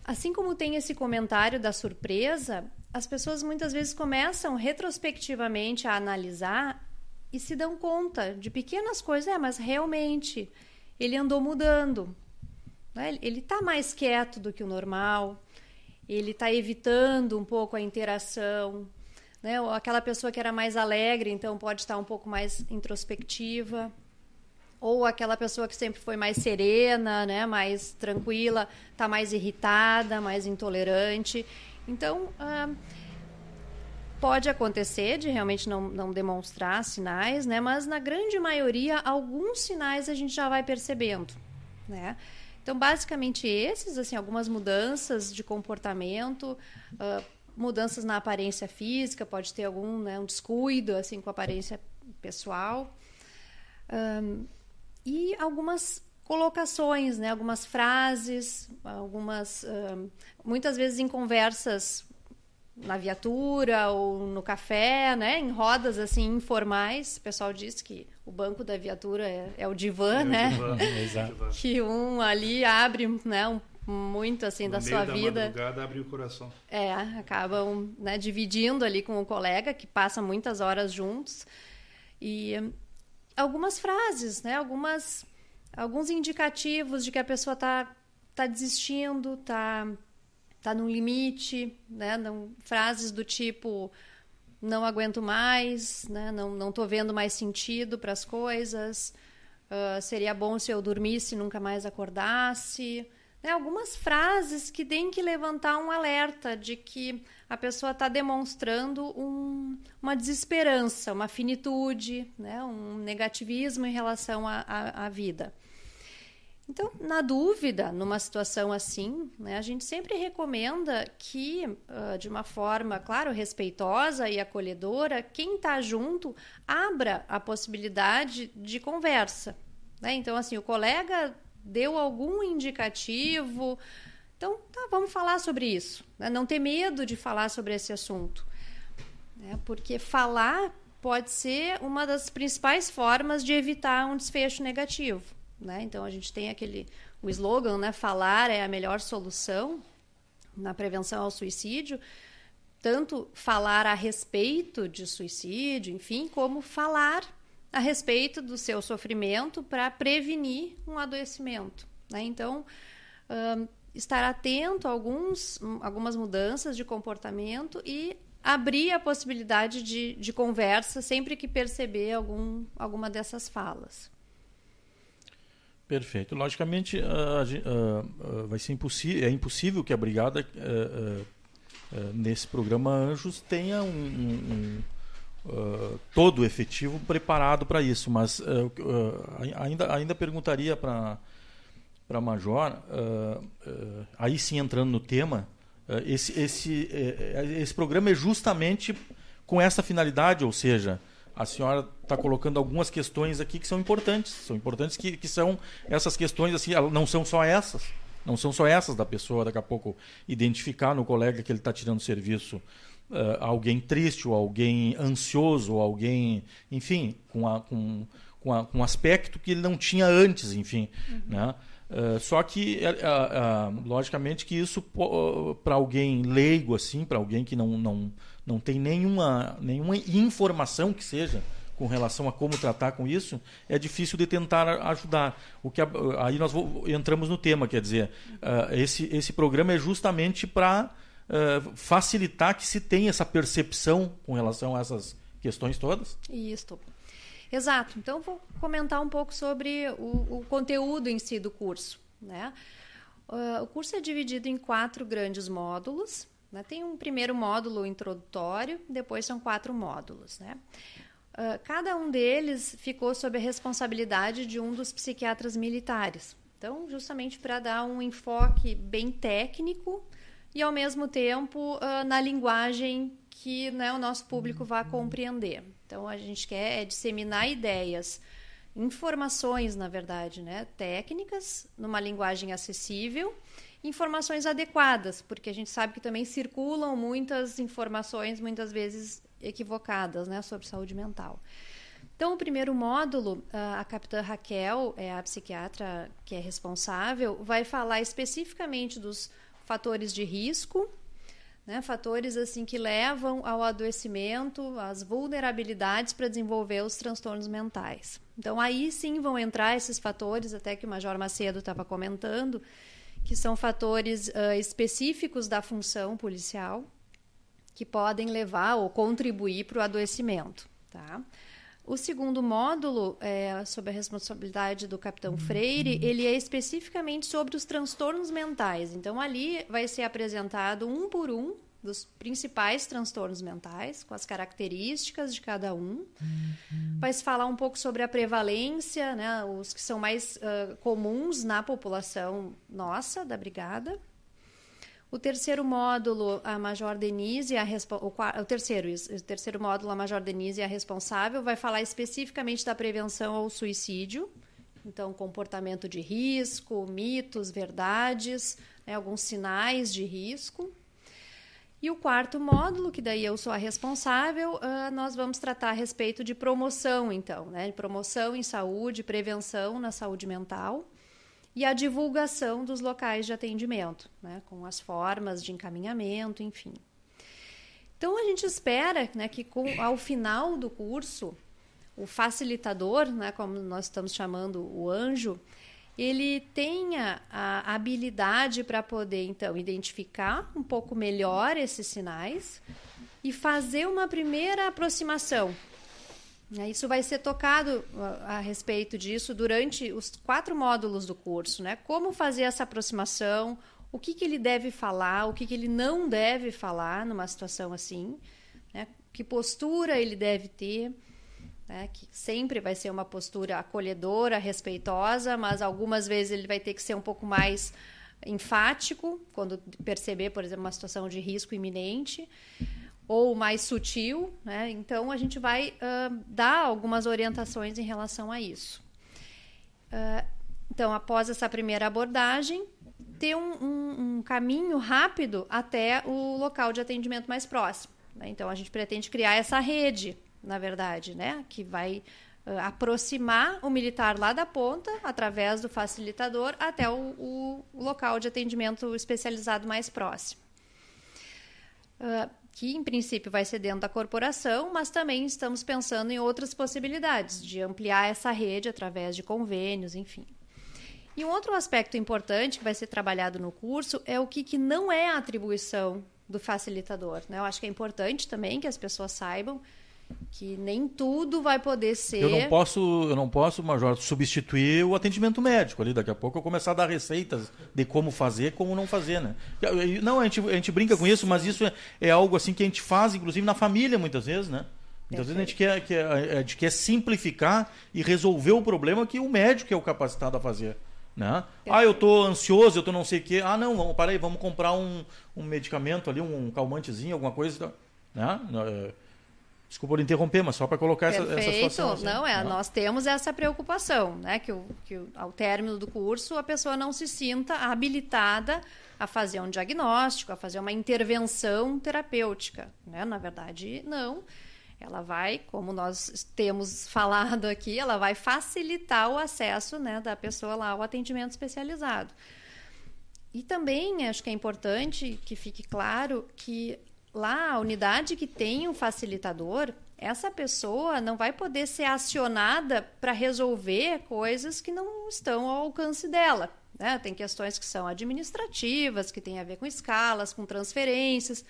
Assim como tem esse comentário da surpresa, as pessoas muitas vezes começam retrospectivamente a analisar e se dão conta de pequenas coisas, é, mas realmente ele andou mudando. Né? Ele está mais quieto do que o normal, ele está evitando um pouco a interação. Né? Ou aquela pessoa que era mais alegre, então pode estar um pouco mais introspectiva. Ou aquela pessoa que sempre foi mais serena, né? mais tranquila, está mais irritada, mais intolerante. Então, ah, pode acontecer de realmente não, não demonstrar sinais, né? mas na grande maioria, alguns sinais a gente já vai percebendo. Né? Então, basicamente esses, assim, algumas mudanças de comportamento, uh, mudanças na aparência física, pode ter algum né, um descuido assim com a aparência pessoal. Um, e algumas colocações, né, algumas frases, algumas um, muitas vezes em conversas na viatura ou no café, né, em rodas assim informais. O pessoal diz que o banco da viatura é, é o divã, é né? O divã. Exato. Que um ali abre, né, um, muito assim no da sua da vida. abre o coração. É, acabam né, dividindo ali com o colega que passa muitas horas juntos e algumas frases, né, algumas alguns indicativos de que a pessoa está tá desistindo, está tá no limite, né? Não, frases do tipo não aguento mais, né? não não estou vendo mais sentido para as coisas. Uh, seria bom se eu dormisse e nunca mais acordasse. Né? Algumas frases que têm que levantar um alerta de que a pessoa está demonstrando um, uma desesperança, uma finitude, né? um negativismo em relação à vida. Então, na dúvida, numa situação assim, né, a gente sempre recomenda que, uh, de uma forma, claro, respeitosa e acolhedora, quem está junto abra a possibilidade de conversa. Né? Então, assim, o colega deu algum indicativo. Então, tá, vamos falar sobre isso. Né? Não ter medo de falar sobre esse assunto. Né? Porque falar pode ser uma das principais formas de evitar um desfecho negativo. Né? Então a gente tem aquele o slogan, né? Falar é a melhor solução na prevenção ao suicídio. Tanto falar a respeito de suicídio, enfim, como falar a respeito do seu sofrimento para prevenir um adoecimento. Né? Então, estar atento a alguns, algumas mudanças de comportamento e abrir a possibilidade de, de conversa sempre que perceber algum, alguma dessas falas. Perfeito. Logicamente, vai ser impossível, é impossível que a brigada nesse programa Anjos tenha um, um, um todo efetivo preparado para isso. Mas ainda, ainda perguntaria para para Major, aí sim entrando no tema, esse, esse, esse programa é justamente com essa finalidade, ou seja, a senhora está colocando algumas questões aqui que são importantes. São importantes que, que são essas questões, assim, não são só essas. Não são só essas da pessoa, daqui a pouco, identificar no colega que ele está tirando serviço uh, alguém triste, ou alguém ansioso, ou alguém, enfim, com, a, com, com, a, com um aspecto que ele não tinha antes, enfim. Uhum. Né? Uh, só que, uh, uh, logicamente, que isso para alguém leigo, assim, para alguém que não, não, não tem nenhuma, nenhuma informação que seja com relação a como tratar com isso, é difícil de tentar ajudar. O que aí nós entramos no tema, quer dizer, esse, esse programa é justamente para facilitar que se tenha essa percepção com relação a essas questões todas. Isso. Exato. Então, vou comentar um pouco sobre o, o conteúdo em si do curso. Né? Uh, o curso é dividido em quatro grandes módulos. Né? Tem um primeiro módulo introdutório, depois são quatro módulos. Né? Uh, cada um deles ficou sob a responsabilidade de um dos psiquiatras militares. Então, justamente para dar um enfoque bem técnico e, ao mesmo tempo, uh, na linguagem que né, o nosso público vá compreender. Então a gente quer é disseminar ideias, informações, na verdade, né, técnicas, numa linguagem acessível, informações adequadas, porque a gente sabe que também circulam muitas informações, muitas vezes equivocadas, né, sobre saúde mental. Então, o primeiro módulo, a capitã Raquel, é a psiquiatra que é responsável, vai falar especificamente dos fatores de risco né? Fatores assim que levam ao adoecimento, às vulnerabilidades para desenvolver os transtornos mentais. Então aí sim vão entrar esses fatores, até que o Major Macedo estava comentando, que são fatores uh, específicos da função policial que podem levar ou contribuir para o adoecimento, tá? O segundo módulo, é, sobre a responsabilidade do capitão Freire, ele é especificamente sobre os transtornos mentais. Então, ali vai ser apresentado um por um dos principais transtornos mentais, com as características de cada um. Uhum. Vai se falar um pouco sobre a prevalência, né, os que são mais uh, comuns na população nossa, da brigada. O terceiro módulo, a Major Denise, a o, o, terceiro, o terceiro módulo, a Major Denise, a responsável, vai falar especificamente da prevenção ao suicídio. Então, comportamento de risco, mitos, verdades, né, alguns sinais de risco. E o quarto módulo, que daí eu sou a responsável, uh, nós vamos tratar a respeito de promoção, então, né? Promoção em saúde, prevenção na saúde mental e a divulgação dos locais de atendimento, né, com as formas de encaminhamento, enfim. Então a gente espera né, que com, ao final do curso, o facilitador, né, como nós estamos chamando o anjo, ele tenha a habilidade para poder então identificar um pouco melhor esses sinais e fazer uma primeira aproximação isso vai ser tocado a, respeito disso durante os quatro módulos do curso, né? Como fazer essa aproximação, o que, que ele deve falar, o que, que ele não deve falar numa situação assim, né? que postura ele deve ter, né? que sempre vai ser uma postura acolhedora, respeitosa, mas algumas vezes ele vai ter que ser um pouco mais enfático quando perceber, por exemplo, uma situação de risco iminente ou mais sutil, né? Então a gente vai uh, dar algumas orientações em relação a isso. Uh, então, após essa primeira abordagem, ter um, um, um, caminho rápido até o local de atendimento mais próximo. Né? Então, a gente pretende criar essa rede, na verdade, né? que vai uh, aproximar o militar lá da ponta, através do facilitador, até o, o local de atendimento especializado mais próximo. Uh, que em princípio vai ser dentro da corporação, mas também estamos pensando em outras possibilidades de ampliar essa rede através de convênios, enfim. E um outro aspecto importante que vai ser trabalhado no curso é o que, que não é a atribuição do facilitador. Né? Eu acho que é importante também que as pessoas saibam que nem tudo vai poder ser. Eu não posso, eu não posso, Major, substituir o atendimento médico ali. Daqui a pouco eu começar a dar receitas de como fazer, como não fazer, né? Não, a gente, a gente brinca com isso, mas isso é, é algo assim que a gente faz, inclusive na família, muitas vezes, né? Muitas vezes a gente, quer, quer, a gente quer simplificar e resolver o problema que o médico é o capacitado a fazer. Né? Ah, eu estou ansioso, eu estou não sei o quê. Ah, não, vamos, para aí, vamos comprar um, um medicamento ali, um calmantezinho, alguma coisa. Né? Desculpa por interromper, mas só para colocar essa, essa situação. Assim, não, é, nós temos essa preocupação, né? Que, o, que ao término do curso a pessoa não se sinta habilitada a fazer um diagnóstico, a fazer uma intervenção terapêutica. Né? Na verdade, não. Ela vai, como nós temos falado aqui, ela vai facilitar o acesso né, da pessoa lá ao atendimento especializado. E também acho que é importante que fique claro que lá a unidade que tem um facilitador, essa pessoa não vai poder ser acionada para resolver coisas que não estão ao alcance dela. Né? Tem questões que são administrativas, que têm a ver com escalas, com transferências,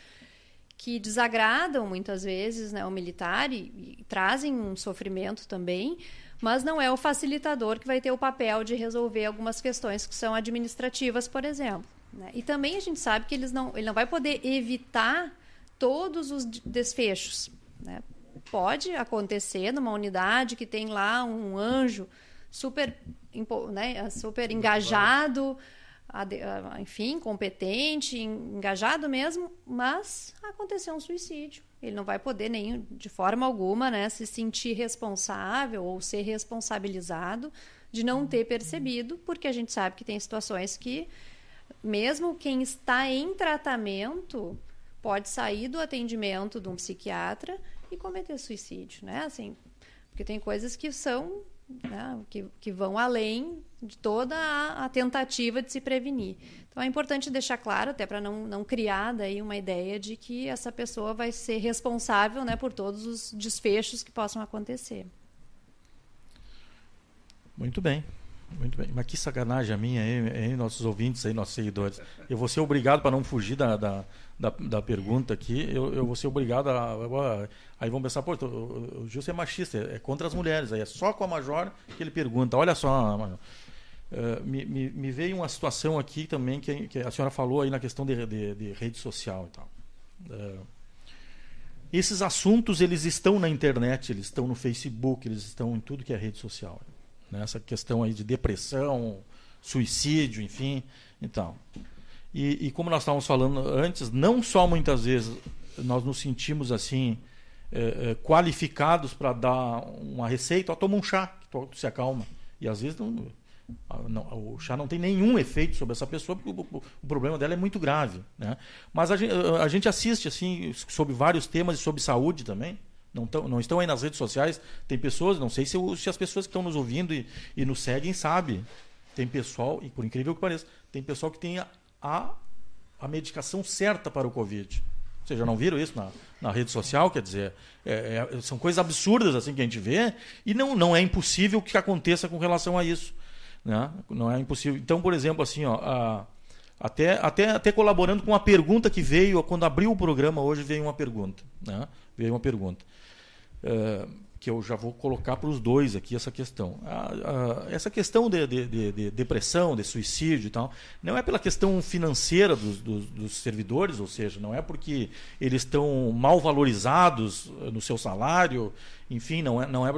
que desagradam muitas vezes né, o militar e, e trazem um sofrimento também, mas não é o facilitador que vai ter o papel de resolver algumas questões que são administrativas, por exemplo. Né? E também a gente sabe que eles não, ele não vai poder evitar todos os desfechos. Né? Pode acontecer numa unidade que tem lá um anjo super, né, super engajado, enfim, competente, engajado mesmo, mas aconteceu um suicídio. Ele não vai poder nem de forma alguma, né, se sentir responsável ou ser responsabilizado de não ter percebido, porque a gente sabe que tem situações que mesmo quem está em tratamento pode sair do atendimento de um psiquiatra e cometer suicídio, né? Assim, porque tem coisas que são né, que, que vão além de toda a, a, tentativa de se prevenir. Então é importante deixar claro, até para não, não criar daí uma ideia de que essa pessoa vai ser responsável né, por todos os desfechos que possam acontecer. Muito bem. Muito bem. Mas que sacanagem a minha, hein, nossos ouvintes, aí, nossos seguidores. Eu vou ser obrigado, para não fugir da, da, da, da, pergunta aqui, eu, eu vou ser obrigado a. a aí vão pensar, pô, o, o Gilson é machista, é contra as mulheres. Aí é só com a Major que ele pergunta. Olha só, uh, me, me, me, veio uma situação aqui também que, que, a senhora falou aí na questão de, de, de rede social e tal. Uh, esses assuntos eles estão na internet, eles estão no Facebook, eles estão em tudo que é rede social né? essa questão aí de depressão, suicídio, enfim. Então, e, e, como nós estávamos falando antes, não só muitas vezes nós nos sentimos assim é, é, qualificados para dar uma receita, ó, toma um chá, que tu, tu se acalma. E às vezes não, não, o chá não tem nenhum efeito sobre essa pessoa, porque o, o, o problema dela é muito grave. Né? Mas a gente, a gente assiste assim sobre vários temas e sobre saúde também. Não, tão, não estão aí nas redes sociais. Tem pessoas, não sei se, se as pessoas que estão nos ouvindo e, e nos seguem sabem. Tem pessoal, e por incrível que pareça, tem pessoal que tem a, a, medicação certa para o Covid. Vocês já não viram isso na, na rede social? Quer dizer, é, é, são coisas absurdas assim que a gente vê e não, não é impossível que aconteça com relação a isso. Né? Não é impossível. Então, por exemplo, assim, ó, a, até, até, até colaborando com uma pergunta que veio, quando abriu o programa hoje, veio uma pergunta. Né? Veio uma pergunta. Uh, que eu já vou colocar para os dois aqui essa questão. essa questão de, de, de, de, depressão, de suicídio e tal, não é pela questão financeira dos, dos, dos, servidores, ou seja, não é porque eles estão mal valorizados no seu salário, enfim, não é, não é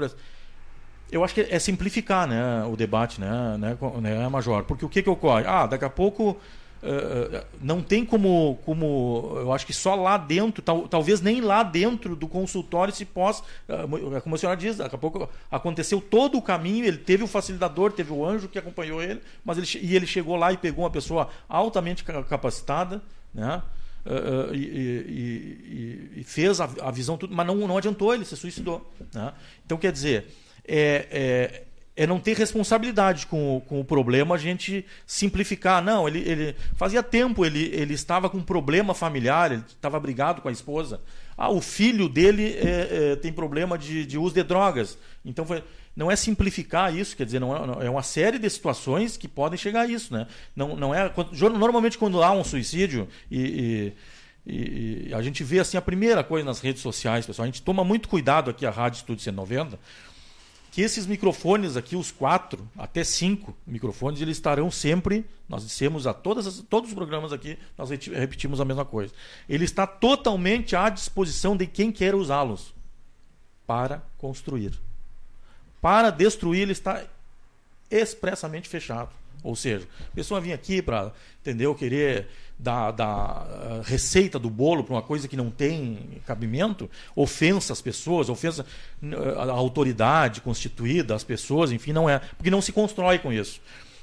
eu acho que é simplificar né, o debate, né, né, né, Major? Porque o que, que ocorre? Ah, daqui a pouco Uh, não tem como, como. Eu acho que só lá dentro, tal, talvez nem lá dentro do consultório se possa. Uh, como a senhora diz, daqui a pouco aconteceu todo o caminho, ele teve o facilitador, teve o anjo que acompanhou ele, mas ele, e ele chegou lá e pegou uma pessoa altamente capacitada, né? Uh, e, e, e, fez a, a, visão tudo, mas não, não adiantou, ele se suicidou. Né? Então, quer dizer, é, é é não ter responsabilidade com, com o problema, a gente simplificar. Não, ele, ele fazia tempo, ele, ele estava com um problema familiar, ele estava brigado com a esposa. Ah, o filho dele é, é, tem problema de, de uso de drogas. Então foi, não é simplificar isso, quer dizer, não é, é uma série de situações que podem chegar a isso, né? Não, não é normalmente quando há um suicídio e, e, e, a gente vê assim a primeira coisa nas redes sociais, pessoal, a gente toma muito cuidado aqui a Rádio Estúdio 190 que esses microfones aqui, os quatro, até cinco microfones, eles estarão sempre, nós dissemos a todas as, todos os programas aqui, nós repetimos a mesma coisa. Ele está totalmente à disposição de quem quer usá-los para construir. Para destruir, ele está expressamente fechado. Ou seja, a pessoa vinha aqui para, entendeu, querer dar, dar uh, receita do bolo para uma coisa que não tem cabimento, ofensa às pessoas, ofensa à autoridade constituída, às pessoas, enfim, não é. Porque não se constrói com isso.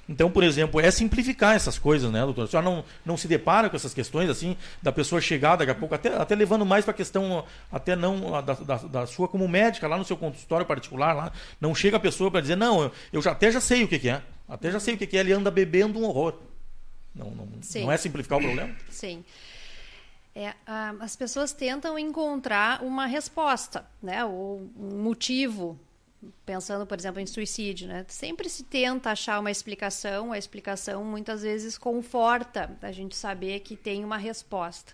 Então, por exemplo, é simplificar essas coisas, né, doutor? A senhora não, não se depara com essas questões, assim, da pessoa chegar daqui a pouco, até, até levando mais para a questão, até não da, da, da, sua como médica, lá no seu consultório particular, lá, não chega a pessoa para dizer, não, eu, eu já, até já sei o que, que é. Até já sei o que, que é, ele anda bebendo um horror. Não, não, não é simplificar o problema? Sim. É, as pessoas tentam encontrar uma resposta, né, ou um motivo pensando, por exemplo, em suicídio, né? Sempre se tenta achar uma explicação, a explicação muitas vezes conforta a gente saber que tem uma resposta.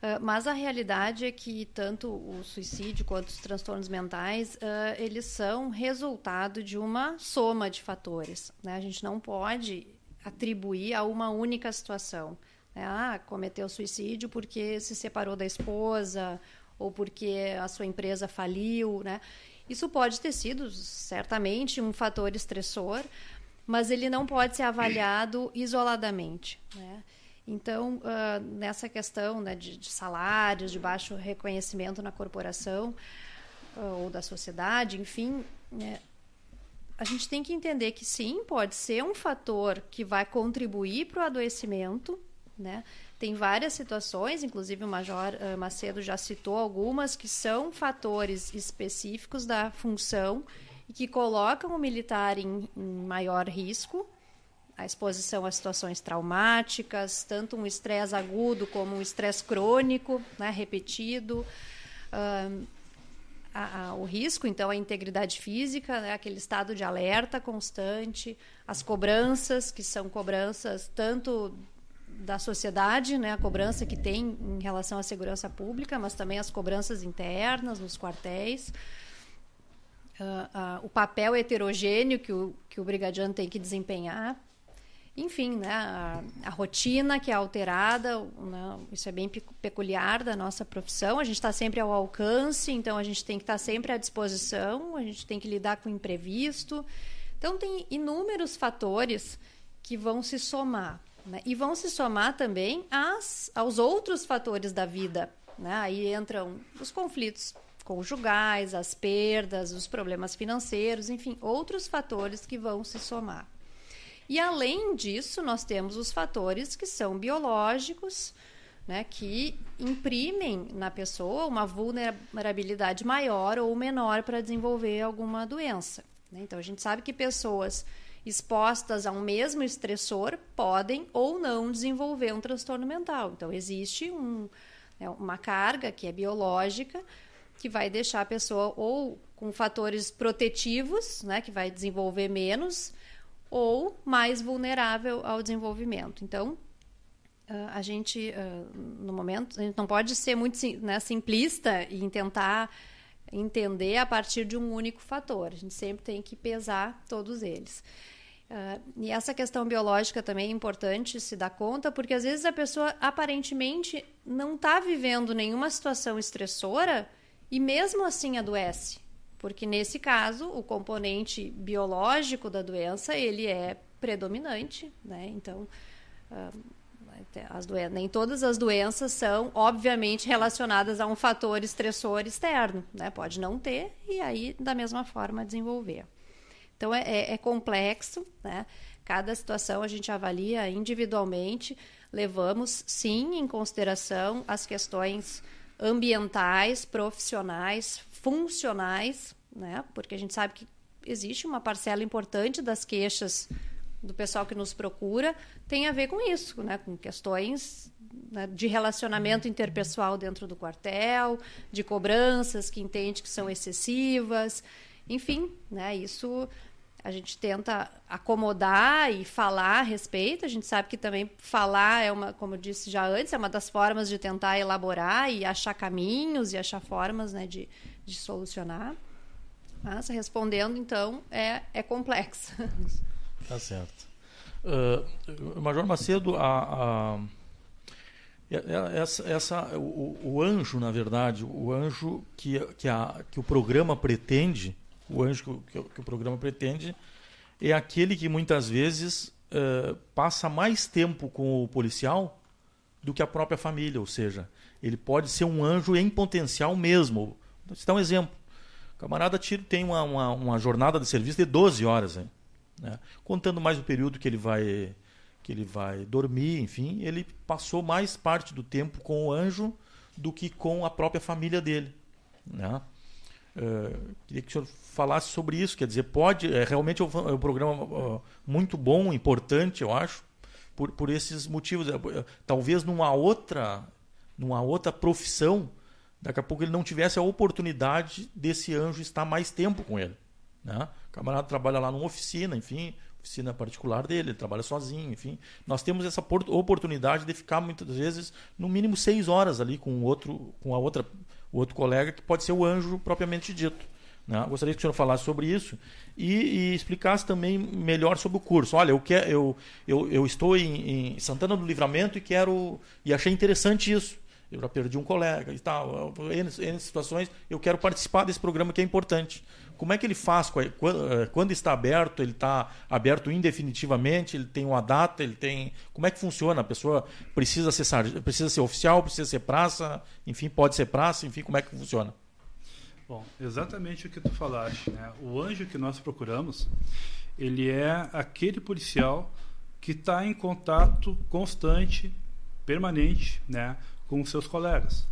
Uh, mas a realidade é que tanto o suicídio quanto os transtornos mentais, uh, eles são resultado de uma soma de fatores. Né? A gente não pode atribuir a uma única situação. Né? Ah, cometeu suicídio porque se separou da esposa ou porque a sua empresa faliu, né? Isso pode ter sido, certamente, um fator estressor, mas ele não pode ser avaliado isoladamente. Né? Então, uh, nessa questão né, de, de, salários, de baixo reconhecimento na corporação uh, ou da sociedade, enfim, né, a gente tem que entender que sim, pode ser um fator que vai contribuir para o adoecimento, né? Tem várias situações, inclusive o Major uh, Macedo já citou algumas, que são fatores específicos da função e que colocam o militar em, em maior risco. A exposição a situações traumáticas, tanto um estresse agudo como um estresse crônico, né, repetido. Uh, a, a, o risco, então, a integridade física, né, aquele estado de alerta constante, as cobranças, que são cobranças tanto da sociedade, né, a cobrança que tem em relação à segurança pública, mas também as cobranças internas nos quartéis, uh, uh, o papel heterogêneo que o, que o brigadiano tem que desempenhar, enfim, né, a, a rotina que é alterada, né, isso é bem peculiar da nossa profissão, a gente está sempre ao alcance, então a gente tem que estar tá sempre à disposição, a gente tem que lidar com o imprevisto, então tem inúmeros fatores que vão se somar. Né? E vão se somar também às, aos outros fatores da vida. Né? Aí entram os conflitos conjugais, as perdas, os problemas financeiros, enfim, outros fatores que vão se somar. E além disso, nós temos os fatores que são biológicos, né, que imprimem na pessoa uma vulnerabilidade maior ou menor para desenvolver alguma doença. Né? Então, a gente sabe que pessoas expostas a um mesmo estressor podem ou não desenvolver um transtorno mental. Então, existe um, né, uma carga que é biológica que vai deixar a pessoa ou com fatores protetivos, né, que vai desenvolver menos, ou mais vulnerável ao desenvolvimento. Então, a gente, no momento, a gente não pode ser muito né, simplista em tentar entender a partir de um único fator. A gente sempre tem que pesar todos eles. Uh, e essa questão biológica também é importante se dar conta, porque às vezes a pessoa aparentemente não está vivendo nenhuma situação estressora e mesmo assim adoece. Porque nesse caso, o componente biológico da doença, ele é predominante, né? Então, as nem todas as doenças são, obviamente, relacionadas a um fator estressor externo, né? Pode não ter e aí, da mesma forma, desenvolver. Então é, é, é complexo, né? Cada situação a gente avalia individualmente, levamos sim em consideração as questões ambientais, profissionais, funcionais, né? Porque a gente sabe que existe uma parcela importante das queixas do pessoal que nos procura tem a ver com isso, né? Com questões né, de relacionamento interpessoal dentro do quartel, de cobranças que entende que são excessivas, enfim, né? Isso a gente tenta acomodar e falar a respeito. A gente sabe que também falar é uma, como eu disse já antes, é uma das formas de tentar elaborar e achar caminhos e achar formas né, de, de solucionar. Mas respondendo, então, é, é complexo. Tá certo. Uh, Major Macedo, a, a, essa, essa, o, o, anjo, na verdade, o anjo que, que, a, que o programa pretende o anjo que, que, que o programa pretende, é aquele que muitas vezes uh, passa mais tempo com o policial do que a própria família, ou seja, ele pode ser um anjo em potencial mesmo. Vou citar um exemplo. O camarada tiro tem uma, uma, uma, jornada de serviço de 12 horas. Hein? Né? Contando mais o período que ele vai que ele vai dormir, enfim, ele passou mais parte do tempo com o anjo do que com a própria família dele. Né? Uh, queria que o senhor falasse sobre isso. Quer dizer, pode. É, realmente é um, é programa uh, muito bom, importante, eu acho, por, por esses motivos. Uh, talvez numa outra, numa outra profissão, daqui a pouco ele não tivesse a oportunidade desse anjo estar mais tempo com ele. Né? O camarada trabalha lá numa oficina, enfim, oficina particular dele, ele trabalha sozinho, enfim. Nós temos essa oportunidade de ficar muitas vezes no mínimo seis horas ali com outro, com a outra, o outro colega que pode ser o anjo propriamente dito. Né? Gostaria que o senhor falasse sobre isso e, e, explicasse também melhor sobre o curso. Olha, eu, quer, eu, eu, eu estou em, em Santana do Livramento e quero e achei interessante isso eu já perdi um colega e tal, em, situações, eu quero participar desse programa que é importante. Como é que ele faz? Eh, quando está aberto, ele está aberto indefinitivamente, ele tem uma data, ele tem. Como é que funciona? A pessoa precisa ser, precisa ser oficial, precisa ser praça, enfim, pode ser praça, enfim, como é que funciona? Bom, exatamente o que tu falaste. Né? O anjo que nós procuramos, ele é aquele policial que está em contato constante, permanente, né, com seus colegas.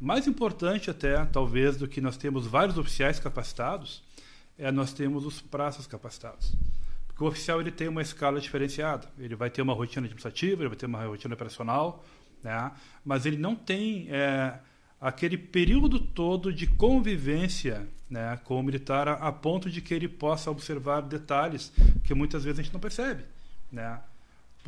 Mais importante até, talvez, do que nós temos vários oficiais capacitados, é nós temos os praças capacitados. Porque o oficial ele tem uma escala diferenciada. Ele vai ter uma rotina administrativa, ele vai ter uma rotina operacional, né? mas ele não tem é, aquele período todo de convivência né, com o militar a, a, ponto de que ele possa observar detalhes que muitas vezes a gente não percebe. Né?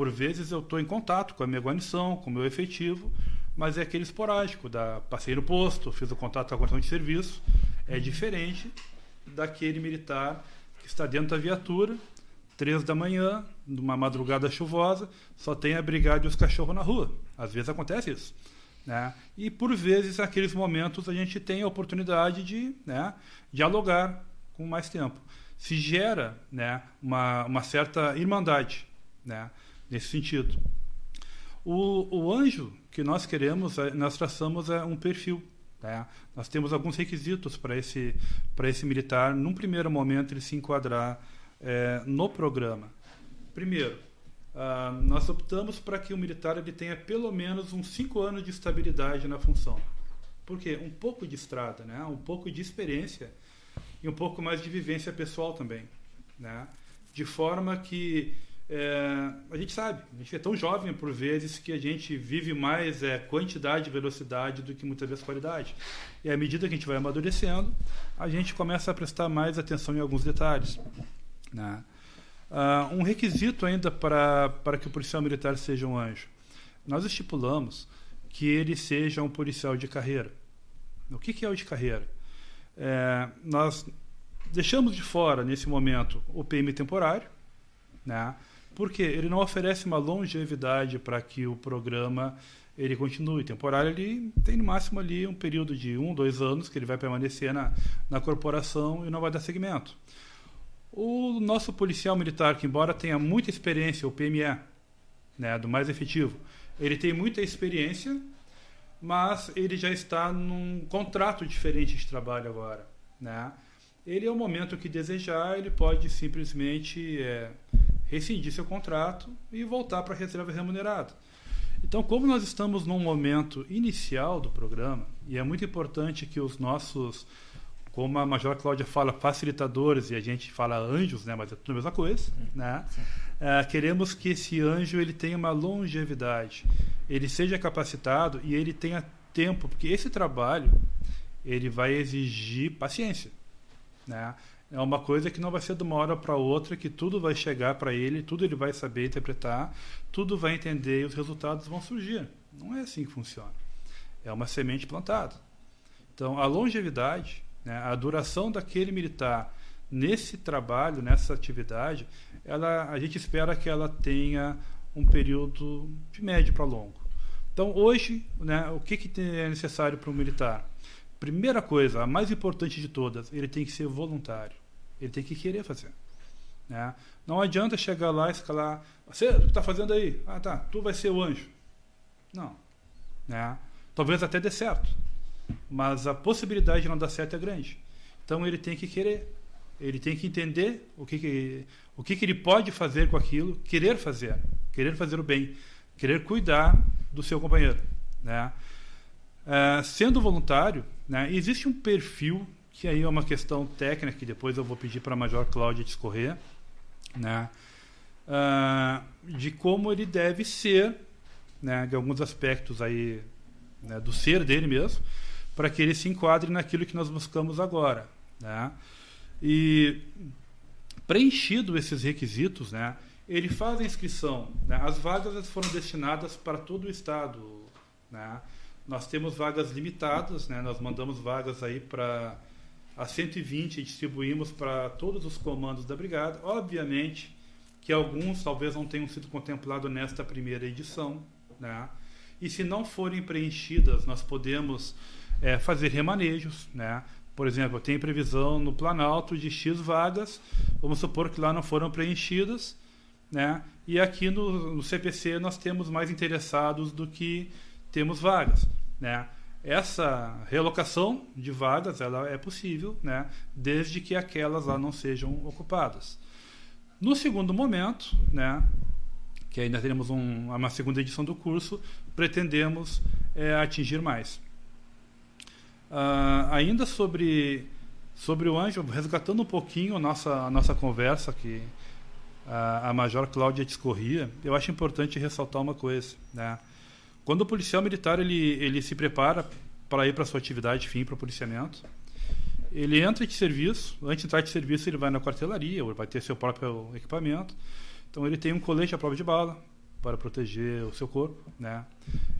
Por vezes eu estou em contato com a minha guarnição, com o meu efetivo, mas é aquele esporádico, da passei no posto, fiz o contato com a guarnição de serviço, é diferente daquele militar que está dentro da viatura, três da manhã, numa madrugada chuvosa, só tem a brigada e os cachorros na rua. Às vezes acontece isso. Né? E por vezes, naqueles momentos, a gente tem a oportunidade de né, dialogar com mais tempo. Se gera né, uma, uma certa irmandade né, nesse sentido. O, o anjo que nós queremos, é, nós traçamos é um perfil. Né? Nós temos alguns requisitos para esse, esse militar, num primeiro momento, ele se enquadrar é, no programa. Primeiro, uh, nós optamos para que o militar ele tenha pelo menos uns cinco anos de estabilidade na função. Por quê? Um pouco de estrada, né? um pouco de experiência e um pouco mais de vivência pessoal também. Né? De forma que é, a gente sabe, a gente é tão jovem por vezes que a gente vive mais é, quantidade e velocidade do que muitas vezes qualidade. E à medida que a gente vai amadurecendo, a gente começa a prestar mais atenção em alguns detalhes. Né? Uh, um requisito ainda para, para que o policial militar seja um anjo. Nós estipulamos que ele seja um policial de carreira. O que, que é o de carreira? É, nós deixamos de fora, nesse momento, o PM temporário, né? Porque ele não oferece uma longevidade para que o programa ele continue. Temporário ele tem no máximo ali um período de um, dois anos que ele vai permanecer na, na corporação e não vai dar segmento. O nosso policial militar, que embora tenha muita experiência, o PME, né, do mais efetivo, ele tem muita experiência, mas ele já está num contrato diferente de trabalho agora, né? Ele é o momento que desejar, ele pode simplesmente é, rescindir seu contrato e voltar para a reserva remunerada. Então, como nós estamos num momento inicial do programa, e é muito importante que os nossos, como a Major Cláudia fala, facilitadores, e a gente fala anjos, né, mas é tudo a mesma coisa, né? É, queremos que esse anjo ele tenha uma longevidade, ele seja capacitado e ele tenha tempo, porque esse trabalho ele vai exigir paciência, né? É uma coisa que não vai ser de uma hora para outra que tudo vai chegar para ele, tudo ele vai saber interpretar, tudo vai entender e os resultados vão surgir. Não é assim que funciona. É uma semente plantada. Então, a longevidade, né, a duração daquele militar nesse trabalho, nessa atividade, ela, a gente espera que ela tenha um período de médio para longo. Então, hoje, né, o que, que é necessário para um militar? Primeira coisa, a mais importante de todas, ele tem que ser voluntário. Ele tem que querer fazer. Né? Não adianta chegar lá e escalar. Você, está fazendo aí? Ah, tá. Tu vai ser o anjo. Não. Né? Talvez até dê certo. Mas a possibilidade de não dar certo é grande. Então ele tem que querer. ele tem que entender o que, que o que, que ele pode fazer com aquilo, querer fazer, querer fazer o bem, querer cuidar do seu companheiro, né? É, sendo voluntário, né, existe um perfil que aí é uma questão técnica que depois eu vou pedir para a Major Cláudia discorrer, né, uh, de como ele deve ser, né, de alguns aspectos aí né, do ser dele mesmo, para que ele se enquadre naquilo que nós buscamos agora, né? E preenchido esses requisitos, né, ele faz a inscrição. Né, as vagas foram destinadas para todo o estado, né? Nós temos vagas limitadas, né? Nós mandamos vagas aí para a 120 e distribuímos para todos os comandos da brigada. Obviamente que alguns talvez não tenham sido contemplados nesta primeira edição, né? E se não forem preenchidas, nós podemos é, fazer remanejos, né? Por exemplo, tem previsão no Planalto de X vagas, vamos supor que lá não foram preenchidas, né? E aqui no, no CPC nós temos mais interessados do que temos vagas. Né? Essa relocação de vagas ela é possível, né? desde que aquelas lá não sejam ocupadas. No segundo momento, né, que ainda teremos um, uma segunda edição do curso, pretendemos é, atingir mais. Uh, ainda sobre, sobre o anjo, resgatando um pouquinho a nossa, a nossa conversa que a, a Major Cláudia discorria, eu acho importante ressaltar uma coisa. Né? Quando o policial militar ele, ele se prepara para ir para sua atividade fim para o policiamento, ele entra de serviço, antes de entrar de serviço ele vai na quartelaria, ou vai ter seu próprio equipamento. Então ele tem um colete à prova de bala para proteger o seu corpo, né?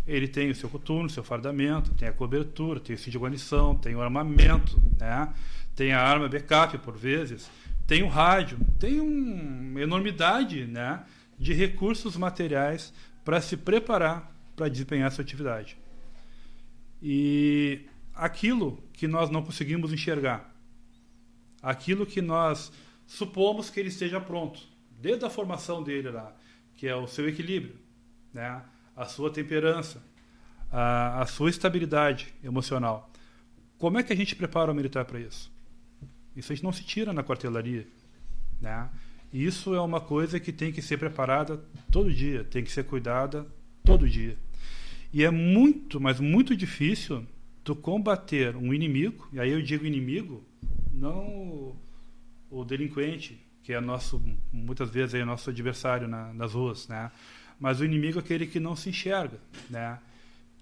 Ele tem o seu coturno, seu fardamento, tem a cobertura, tem o cinto de guarnição, tem o armamento, né? Tem a arma backup por vezes, tem o rádio, tem uma enormidade, né, de recursos materiais para se preparar para desempenhar essa atividade. E aquilo que nós não conseguimos enxergar, aquilo que nós supomos que ele esteja pronto, desde a formação dele lá, que é o seu equilíbrio, né? a sua temperança, a, a sua estabilidade emocional. Como é que a gente prepara o militar para isso? Isso a gente não se tira na quartelaria. Né? Isso é uma coisa que tem que ser preparada todo dia, tem que ser cuidada todo dia. E é muito, mas muito difícil tu combater um inimigo, e aí eu digo inimigo, não o, delinquente, que é nosso, muitas vezes é nosso adversário na, nas ruas, né? Mas o inimigo é aquele que não se enxerga, né?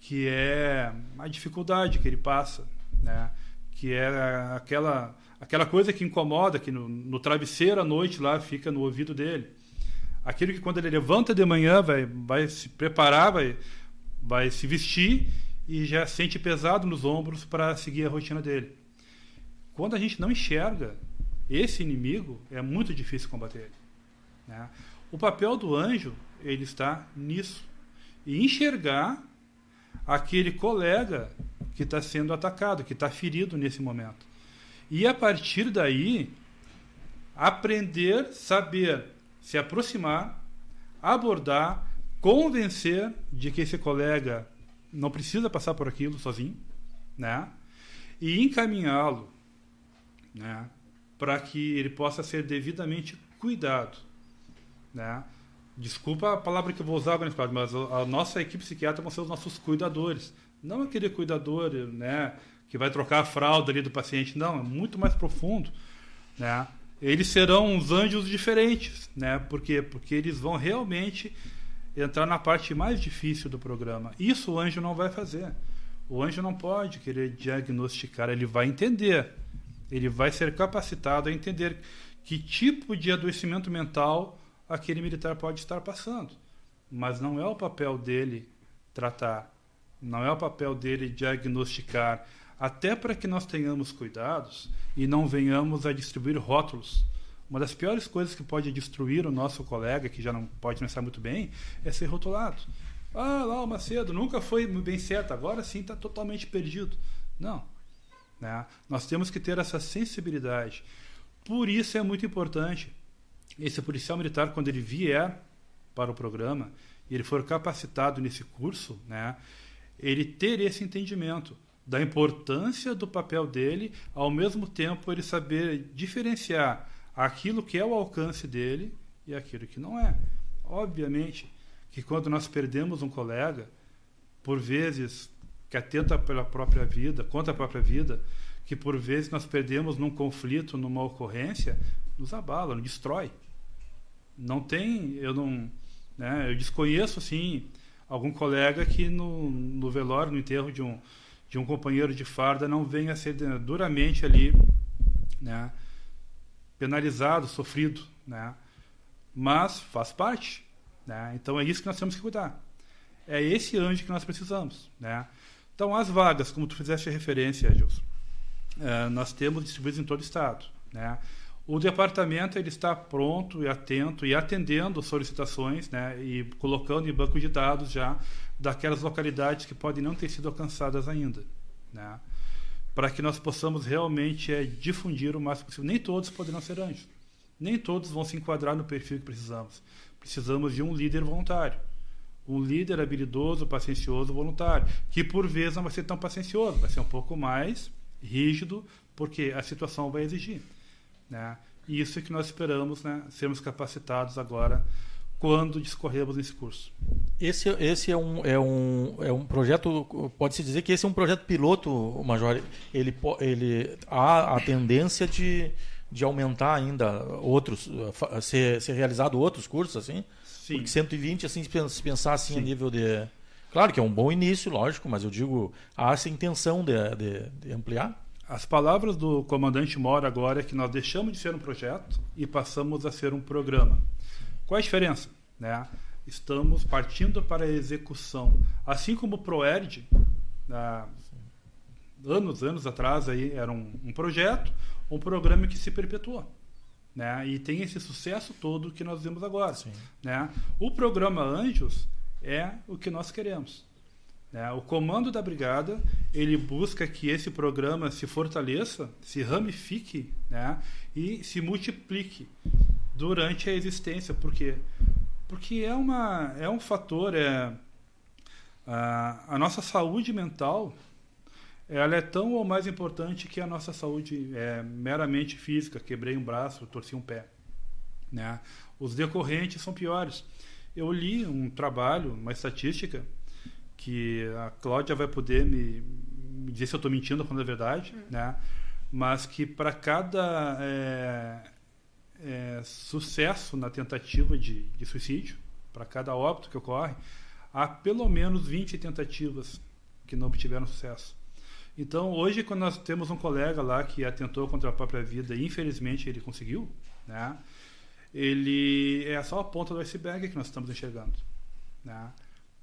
Que é a dificuldade que ele passa, né? Que é aquela aquela coisa que incomoda, que no, no travesseiro à noite lá fica no ouvido dele. Aquilo que quando ele levanta de manhã vai, vai se preparar, vai, vai se vestir e já sente pesado nos ombros para seguir a rotina dele. Quando a gente não enxerga esse inimigo, é muito difícil combater ele. Né? O papel do anjo ele está nisso e enxergar aquele colega que está sendo atacado, que está ferido nesse momento. E a partir daí, aprender, saber se aproximar, abordar, convencer de que esse colega não precisa passar por aquilo sozinho, né? E encaminhá-lo, né? Para que ele possa ser devidamente cuidado, né? Desculpa a palavra que eu vou usar, mas a nossa equipe psiquiátrica vão ser os nossos cuidadores. Não aquele cuidador, né? Que vai trocar a fralda ali do paciente. Não, é muito mais profundo, né? Eles serão uns anjos diferentes, né? Por quê? Porque eles vão realmente entrar na parte mais difícil do programa. Isso o anjo não vai fazer. O anjo não pode querer diagnosticar, ele vai entender. Ele vai ser capacitado a entender que tipo de adoecimento mental aquele militar pode estar passando. Mas não é o papel dele tratar, não é o papel dele diagnosticar, até para que nós tenhamos cuidados e não venhamos a distribuir rótulos uma das piores coisas que pode destruir o nosso colega, que já não pode pensar muito bem, é ser rotulado. Ah, lá o Macedo nunca foi bem certo, agora sim está totalmente perdido. Não. Né? Nós temos que ter essa sensibilidade. Por isso é muito importante esse policial militar, quando ele vier para o programa e ele for capacitado nesse curso, né, ele ter esse entendimento da importância do papel dele, ao mesmo tempo ele saber diferenciar aquilo que é o alcance dele e aquilo que não é. Obviamente que quando nós perdemos um colega, por vezes que atenta pela própria vida, contra a própria vida, que por vezes nós perdemos num conflito, numa ocorrência, nos abala, nos destrói. Não tem, eu não, né, eu desconheço assim algum colega que no, no velório, no enterro de um de um companheiro de farda não venha ser duramente ali, né, penalizado, sofrido, né? Mas faz parte, né? Então é isso que nós temos que cuidar. É esse anjo que nós precisamos, né? Então as vagas, como tu fizeste referência, Gilson, é, nós temos distribuídos em todo o estado, né? O departamento ele está pronto e atento e atendendo solicitações, né, e colocando em banco de dados já daquelas localidades que podem não ter sido alcançadas ainda, né, para que nós possamos realmente é, difundir o máximo possível. Nem todos poderão ser anjos, nem todos vão se enquadrar no perfil que precisamos. Precisamos de um líder voluntário, um líder habilidoso, paciencioso, voluntário, que por vezes não vai ser tão paciencioso, vai ser um pouco mais rígido, porque a situação vai exigir. Né? E isso é que nós esperamos né, sermos capacitados agora quando discorremos nesse curso. Esse, esse é, um, é, um, é um projeto, pode-se dizer que esse é um projeto piloto, Major. Ele, ele, há a tendência de, de aumentar ainda outros, ser, ser realizado outros cursos, assim? Sim. Porque 120, assim, se pensar assim Sim. a nível de... Claro que é um bom início, lógico, mas eu digo, há essa intenção de, de, de ampliar? As palavras do comandante Mora agora é que nós deixamos de ser um projeto e passamos a ser um programa. Qual a diferença? Né? Estamos partindo para a execução. Assim como o ProERD, né, anos, anos atrás, aí, era um, um, projeto, um programa que se perpetuou. Né? E tem esse sucesso todo que nós vemos agora. Né? O programa Anjos é o que nós queremos. Né? O comando da brigada ele busca que esse programa se fortaleça, se ramifique né? e se multiplique durante a existência, porque porque é uma é um fator é a, a nossa saúde mental ela é tão ou mais importante que a nossa saúde é, meramente física. Quebrei um braço, torci um pé. Né? Os decorrentes são piores. Eu li um trabalho, uma estatística, que a Cláudia vai poder me, me dizer se eu estou mentindo ou falando a verdade, hum. né? mas que para cada é, é, sucesso na tentativa de, de suicídio, para cada óbito que ocorre, há pelo menos 20 tentativas que não obtiveram sucesso. Então, hoje, quando nós temos um colega lá que atentou contra a própria vida e infelizmente ele conseguiu, né? ele é só a ponta do iceberg que nós estamos enxergando. Né?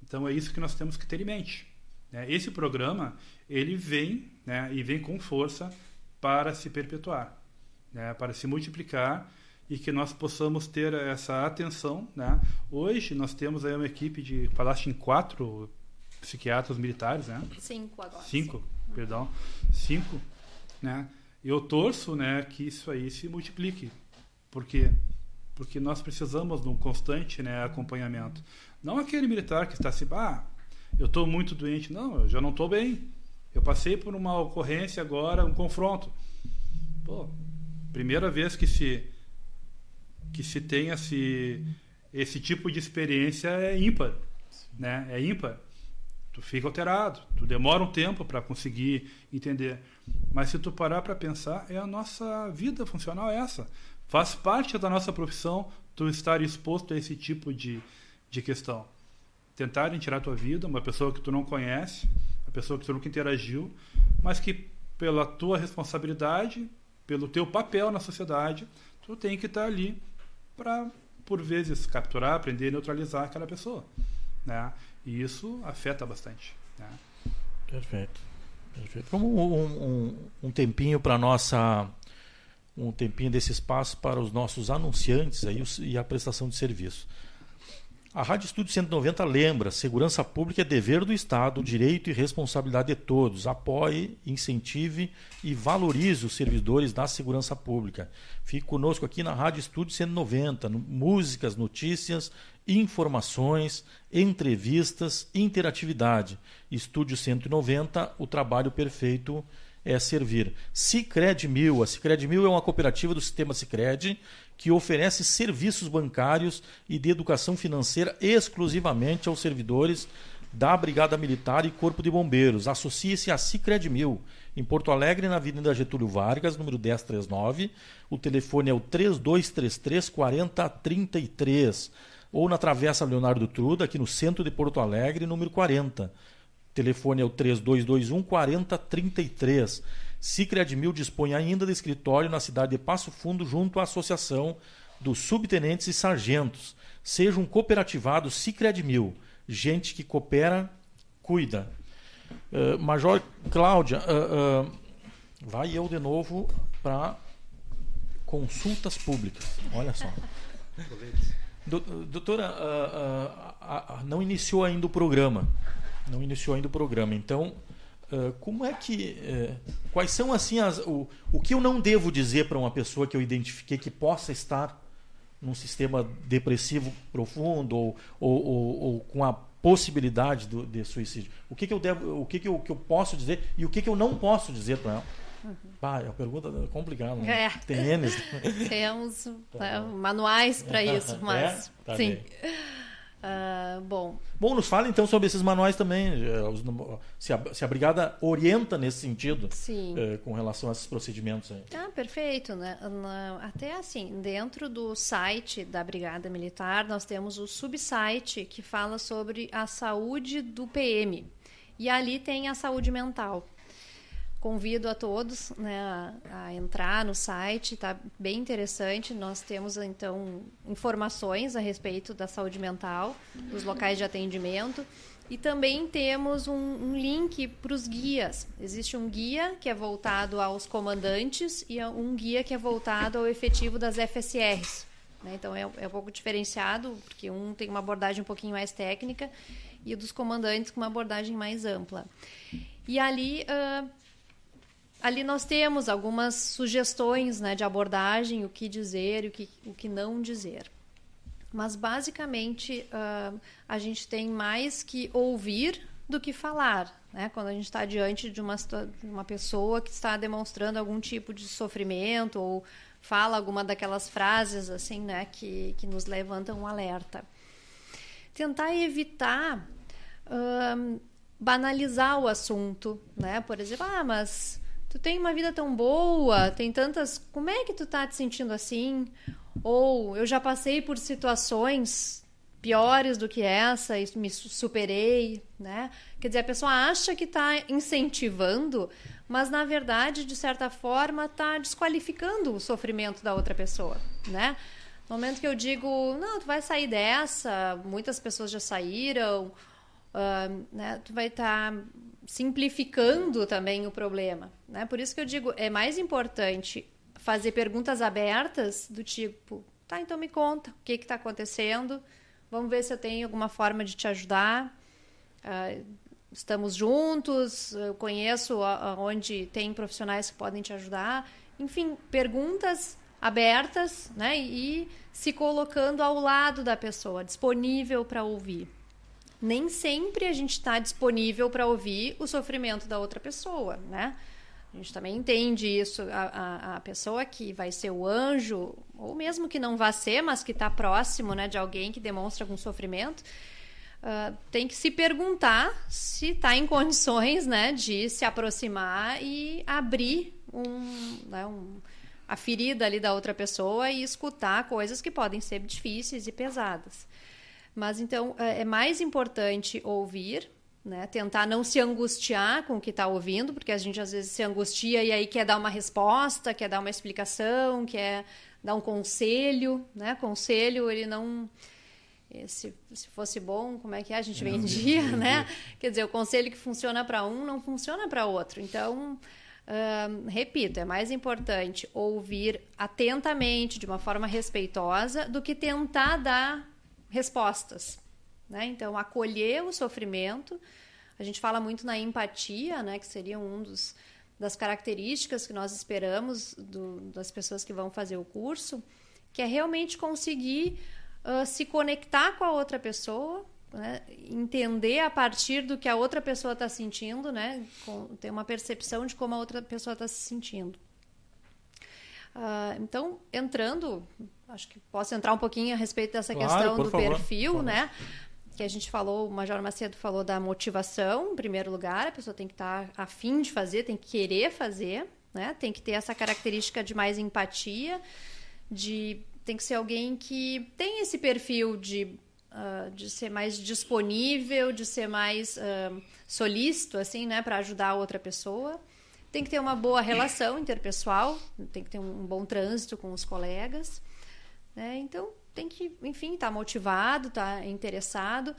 Então é isso que nós temos que ter em mente. Né? Esse programa ele vem né, e vem com força para se perpetuar, né, para se multiplicar e que nós possamos ter essa atenção. Né? Hoje nós temos aí uma equipe de, falaste em quatro psiquiatras militares, né? Cinco agora. Cinco, sim. perdão, cinco, né? Eu torço, né, que isso aí se multiplique, porque porque nós precisamos de um constante, né, acompanhamento. Não aquele militar que está assim, ah, eu estou muito doente. Não, eu já não estou bem. Eu passei por uma ocorrência agora, um confronto. Pô, primeira vez que se que se tem esse, esse tipo de experiência é ímpar, né? É ímpar. Tu fica alterado, tu demora um tempo para conseguir entender. Mas se tu parar para pensar, é a nossa vida funcional é essa. Faz parte da nossa profissão tu estar exposto a esse tipo de, de questão. Tentarem tirar tua vida, uma pessoa que tu não conhece, uma pessoa que tu nunca interagiu, mas que pela tua responsabilidade, pelo teu papel na sociedade, tu tem que estar ali para, por vezes, capturar, aprender e neutralizar aquela pessoa. Né? E isso afeta bastante. Né? Perfeito. Perfeito. Vamos um, um, um tempinho para nossa um tempinho desse espaço para os nossos anunciantes aí, e a prestação de serviço. A Rádio Estúdio 190 lembra: segurança pública é dever do Estado, direito e responsabilidade de todos. Apoie, incentive e valorize os servidores da segurança pública. Fique conosco aqui na Rádio Estúdio 190, no, músicas, notícias informações, entrevistas, interatividade. Estúdio 190, o trabalho perfeito é servir. Cicred Mil. A Cicred Mil é uma cooperativa do sistema Cicred que oferece serviços bancários e de educação financeira exclusivamente aos servidores da Brigada Militar e Corpo de Bombeiros. Associe-se a Cicred Mil, em Porto Alegre, na Avenida Getúlio Vargas, número 1039. O telefone é o 3233 4033. Ou na Travessa Leonardo Truda, aqui no centro de Porto Alegre, número 40. Telefone é o 3221 4033. Cicred Mil dispõe ainda de escritório na cidade de Passo Fundo, junto à Associação dos Subtenentes e Sargentos. Seja um cooperativado Cicred Mil gente que coopera, cuida. Uh, Major Cláudia, uh, uh, vai eu de novo para consultas públicas. Olha só. Doutora, não iniciou ainda o programa. Não iniciou ainda o programa. Então, como é que. quais são assim as, o, o que eu não devo dizer para uma pessoa que eu identifiquei que possa estar num sistema depressivo profundo ou, ou, ou, ou com a possibilidade do, de suicídio. O que, que eu devo, o que, que, eu, que eu posso dizer e o que, que eu não posso dizer para ela? Uhum. é uma pergunta complicada. Né? É. Tem N. Temos tá né, manuais para isso, é? mas é? tá sim. Bem. Uh, bom. Bom, nos fala então sobre esses manuais também. Eh, se a, se a brigada orienta nesse sentido eh, com relação a esses procedimentos aí. Ah, perfeito. Né? Até assim, dentro do site da Brigada Militar, nós temos o subsite que fala sobre a saúde do PM. E ali tem a saúde mental convido a todos né, a, a, entrar no site, está bem interessante. Nós temos então informações a respeito da saúde mental, dos locais de atendimento. E também temos um, um link para os guias. Existe um guia que é voltado aos comandantes e um guia que é voltado ao efetivo das FSRs. Né? Então é, é um pouco diferenciado, porque um tem uma abordagem um pouquinho mais técnica e dos comandantes com uma abordagem mais ampla. E ali uh, ali nós temos algumas sugestões né, de abordagem, o que dizer e o que, o que não dizer. Mas, basicamente, uh, a gente tem mais que ouvir do que falar. Né? Quando a gente está diante de uma, de uma pessoa que está demonstrando algum tipo de sofrimento ou fala alguma daquelas frases assim, né, que, que nos levantam um alerta. Tentar evitar uh, banalizar o assunto, né? Por exemplo, ah, mas tu tem uma vida tão boa, tem tantas. Como é que tu tá te sentindo assim? Ou eu já passei por situações piores do que essa e me superei, né? Quer dizer, a pessoa acha que está incentivando, mas na verdade, de certa forma, está desqualificando o sofrimento da outra pessoa, né? No momento que eu digo, não, tu vai sair dessa, muitas pessoas já saíram, uh, né? Tu vai estar tá simplificando também o problema. Né? Por isso que eu digo, é mais importante fazer perguntas abertas do tipo, tá, então me conta o que está acontecendo, vamos ver se eu tenho alguma forma de te ajudar. Uh, estamos juntos, eu conheço onde tem profissionais que podem te ajudar. Enfim, perguntas abertas né? e se colocando ao lado da pessoa, disponível para ouvir nem sempre a gente está disponível para ouvir o sofrimento da outra pessoa, né? A gente também entende isso. A, a, a, pessoa que vai ser o anjo, ou mesmo que não vá ser, mas que está próximo né, de alguém que demonstra algum sofrimento, uh, tem que se perguntar se está em condições né, de se aproximar e abrir um, né, um, a ferida ali da outra pessoa e escutar coisas que podem ser difíceis e pesadas. Mas então é, é mais importante ouvir, né? Tentar não se angustiar com o que está ouvindo, porque a gente às vezes se angustia e aí quer dar uma resposta, quer dar uma explicação, quer dar um conselho, né? Conselho ele não eh, se, se fosse bom, como é que é? a gente vendia, né? Quer dizer, o conselho que funciona para um não funciona para outro. Então, repito, é mais importante ouvir atentamente, de uma forma respeitosa, do que tentar dar respostas. Né? Então, acolher o sofrimento. A gente fala muito na empatia, né? que seria um dos das características que nós esperamos do, das pessoas que vão fazer o curso, que é realmente conseguir uh, se conectar com a outra pessoa, né? entender a partir do que a outra pessoa está sentindo, né? Com, ter uma percepção de como a outra pessoa está se sentindo. Uh, então, entrando, acho que posso entrar um pouquinho a respeito dessa Claro, questão do favor, perfil, né? Que a gente falou, o Major Macedo falou da motivação, em primeiro lugar, a pessoa tem que estar afim de fazer, tem que querer fazer, né? Tem que ter essa característica de mais empatia, de tem que ser alguém que tem esse perfil de, ah, de ser mais disponível, de ser mais ah, solícito, assim, né, para ajudar a outra pessoa. Tem que ter uma boa relação interpessoal, tem que ter um bom trânsito com os colegas. Né? Então, tem que, enfim, estar motivado, estar interessado.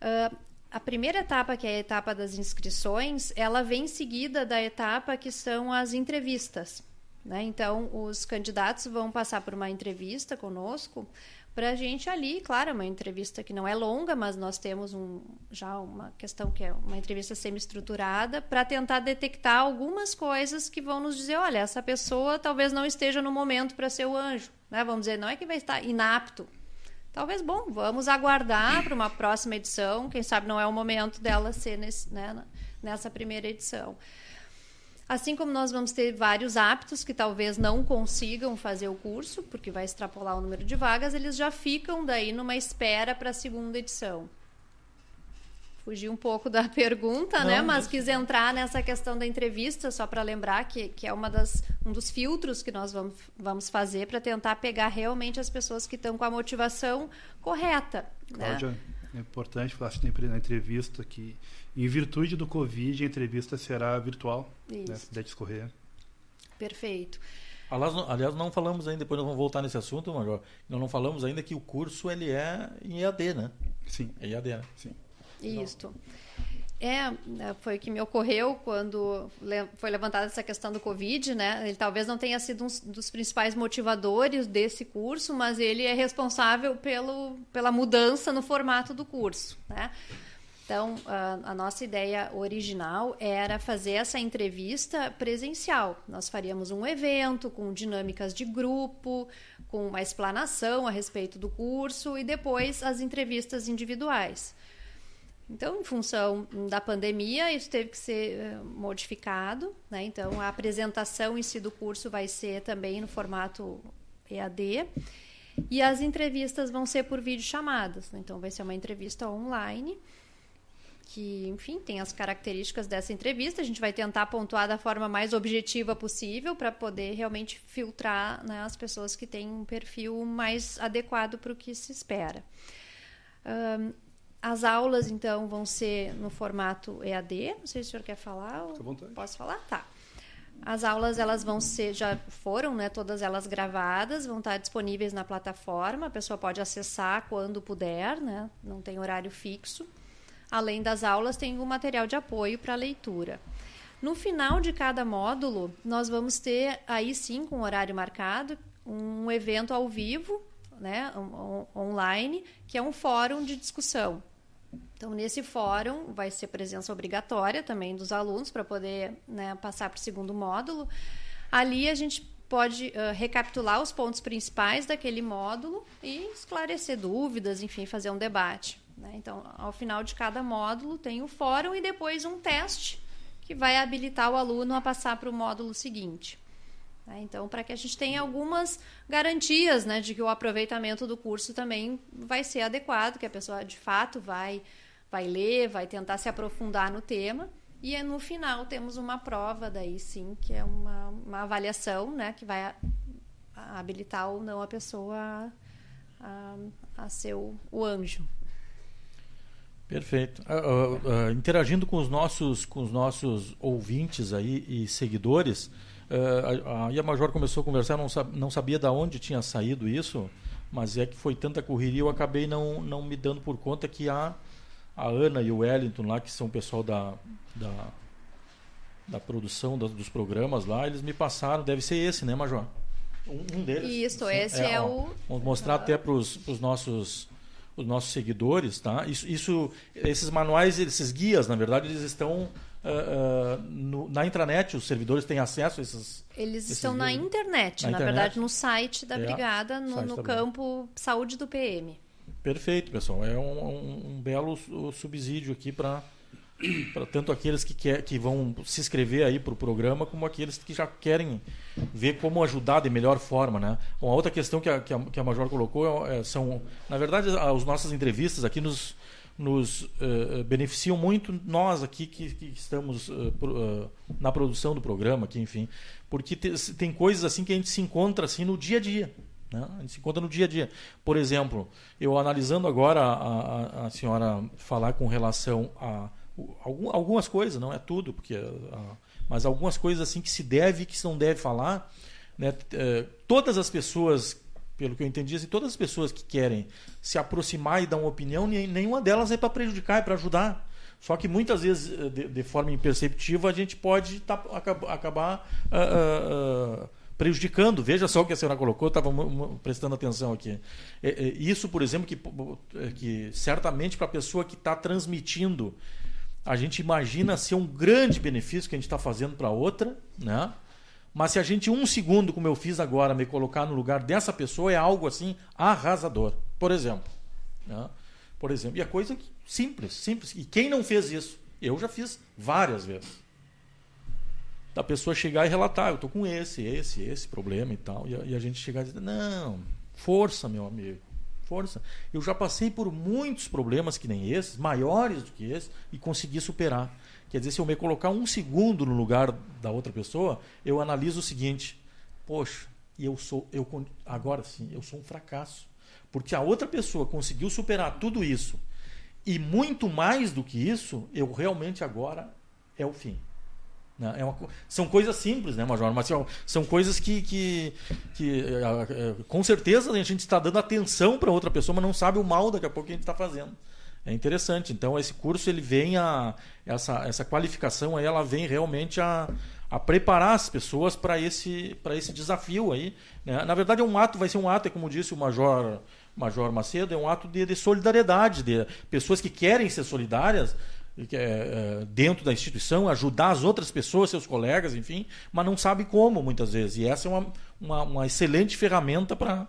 Ah, a primeira etapa, que é a etapa das inscrições, ela vem seguida da etapa que são as entrevistas. Né? Então, os candidatos vão passar por uma entrevista conosco para a gente ali, claro, é uma entrevista que não é longa, mas nós temos um, já uma questão que é uma entrevista semi-estruturada para tentar detectar algumas coisas que vão nos dizer, olha, essa pessoa talvez não esteja no momento para ser o anjo. Né? Vamos dizer, não é que vai estar inapto. Talvez, bom, vamos aguardar para uma próxima edição. Quem sabe não é o momento dela ser nesse, né, nessa primeira edição. Assim como nós vamos ter vários aptos que talvez não consigam fazer o curso, porque vai extrapolar o número de vagas, eles já ficam daí numa espera para a segunda edição. Fugi um pouco da pergunta, Não, né? Mas quis entrar nessa questão da entrevista, só para lembrar que, que é uma das, um dos filtros que nós vamos, vamos fazer para tentar pegar realmente as pessoas que estão com a motivação correta. Né? Cláudia, é importante falar na entrevista que, em virtude do Covid, a entrevista será virtual, né, Isso. se puder discorrer. Perfeito. Aliás, não- aliás, não falamos ainda, depois nós vamos voltar nesse assunto, Major. Nós não falamos ainda que o curso ele é em EAD, né? Sim, É EAD, né? sim. Isto. É, né, foi o que me ocorreu quando foi levantada essa questão do Covid, né? Ele talvez não tenha sido um dos principais motivadores desse curso, mas ele é responsável pelo, pela mudança no formato do curso, né? Então, a, a nossa ideia original era fazer essa entrevista presencial. Nós faríamos um evento com dinâmicas de grupo, com uma explanação a respeito do curso e depois as entrevistas individuais. Então, em função da pandemia, isso teve que ser eh, modificado. Né? Então, a apresentação em si do curso vai ser também no formato EAD. E as entrevistas vão ser por videochamadas. né? Então, vai ser uma entrevista online, que, enfim, tem as características dessa entrevista. A gente vai tentar pontuar da forma mais objetiva possível para poder realmente filtrar né, as pessoas que têm um perfil mais adequado para o que se espera. Ahn, as aulas, então, vão ser no formato EAD. Não sei se o senhor quer falar. ou Fica à vontade. Posso falar? Tá. As aulas, elas vão ser, já foram, né? Todas elas gravadas, vão estar disponíveis na plataforma. A pessoa pode acessar quando puder, né? Não tem horário fixo. Além das aulas, tem o material de apoio para leitura. No final de cada módulo, nós vamos ter, aí sim, com horário marcado, um evento ao vivo, né, on- on- online, que é um fórum de discussão. Então, nesse fórum, vai ser presença obrigatória também dos alunos para poder né, passar para o segundo módulo. Ali a gente pode ah, recapitular os pontos principais daquele módulo e esclarecer dúvidas, enfim, fazer um debate. Né? Então, ao final de cada módulo, tem o fórum e depois um teste que vai habilitar o aluno a passar para o módulo seguinte. né? Então, para que a gente tenha algumas garantias né, de que o aproveitamento do curso também vai ser adequado, que a pessoa de fato vai, vai ler, vai tentar se aprofundar no tema. E no final temos uma prova, daí sim, que é uma, uma avaliação né, que vai habilitar ou não a pessoa a, a, a ser o, o anjo. Perfeito. Ah, ah, ah, interagindo com os nossos com os nossos ouvintes aí e seguidores, a, a Ia Major começou a conversar, não, sab, não sabia de onde tinha saído isso, mas é que foi tanta correria, eu acabei não, não me dando por conta que a, a Ana e o Wellington lá, que são o pessoal da, da, da produção da- dos programas lá, eles me passaram, deve ser esse, né, Major? Um, um deles. Isso, esse é, ó, o. Vamos mostrar até para os nossos os nossos seguidores, tá? Isso, isso, esses manuais, esses guias, na verdade, eles estão ah, ah, no- na intranet. Os servidores têm acesso a esses. Eles Esse estão na internet, Na na internet. verdade, no site da É, brigada, no, site no da brigada. campo saúde do PM. Perfeito, pessoal. É um, um, um belo subsídio aqui para para tanto aqueles que, quer, que vão se inscrever aí para o programa, como aqueles que já querem ver como ajudar de melhor forma. Né? Uma outra questão que a, que a, que a Major colocou é, são, na verdade, as nossas entrevistas aqui nos, nos uh, beneficiam muito nós aqui que, que estamos uh, uh, na produção do programa, aqui, enfim, porque te, tem coisas assim que a gente se encontra assim no dia a dia. Né? A gente se encontra no dia a dia. Por exemplo, eu analisando agora a, a, a senhora falar com relação a algumas coisas, não é tudo, porque mas algumas coisas assim que se deve e que se não deve falar, né? É, todas as pessoas, pelo que eu entendi, assim, todas as pessoas que querem se aproximar e dar uma opinião, nenhuma delas é para prejudicar, é para ajudar. Só que muitas vezes, eh, de, de, forma imperceptível, a gente pode tá, acabar, uh, uh, prejudicando. Veja só o que a senhora colocou, estava prestando atenção aqui. É, é, isso, por exemplo, que, que certamente para a pessoa que está transmitindo a gente imagina ser um grande benefício que a gente está fazendo para outra, né? Mas se a gente, um segundo, como eu fiz agora, me colocar no lugar dessa pessoa, é algo assim arrasador. Por exemplo. Né? Por exemplo. E é coisa simples, simples. E quem não fez isso? Eu já fiz várias vezes. Da pessoa chegar e relatar, eu estou com esse, esse, esse problema e tal. E a, e a gente chegar e dizer, não, força, meu amigo força. Eu já passei por muitos problemas que nem esses, maiores do que esse, e consegui superar. Quer dizer, se eu me colocar um segundo no lugar da outra pessoa, eu analiso o seguinte: poxa, eu sou, eu agora sim, eu sou um fracasso, porque a outra pessoa conseguiu superar tudo isso e muito mais do que isso, eu realmente agora é o fim. Né? É uma, são coisas simples, né, Major? Mas são, coisas que, que, que é, com certeza a gente está dando atenção para outra pessoa, mas não sabe o mal daqui a pouco que a gente está fazendo. É interessante. Então esse curso ele vem a essa, essa qualificação aí, ela vem realmente a, a preparar as pessoas para esse esse desafio aí. Né? Na verdade é um ato, vai ser um ato, é como disse o Major Major Macedo, é um ato de, de solidariedade, de pessoas que querem ser solidárias dentro da instituição, ajudar as outras pessoas, seus colegas, enfim, mas não sabe como muitas vezes. E essa é uma, uma, uma excelente ferramenta para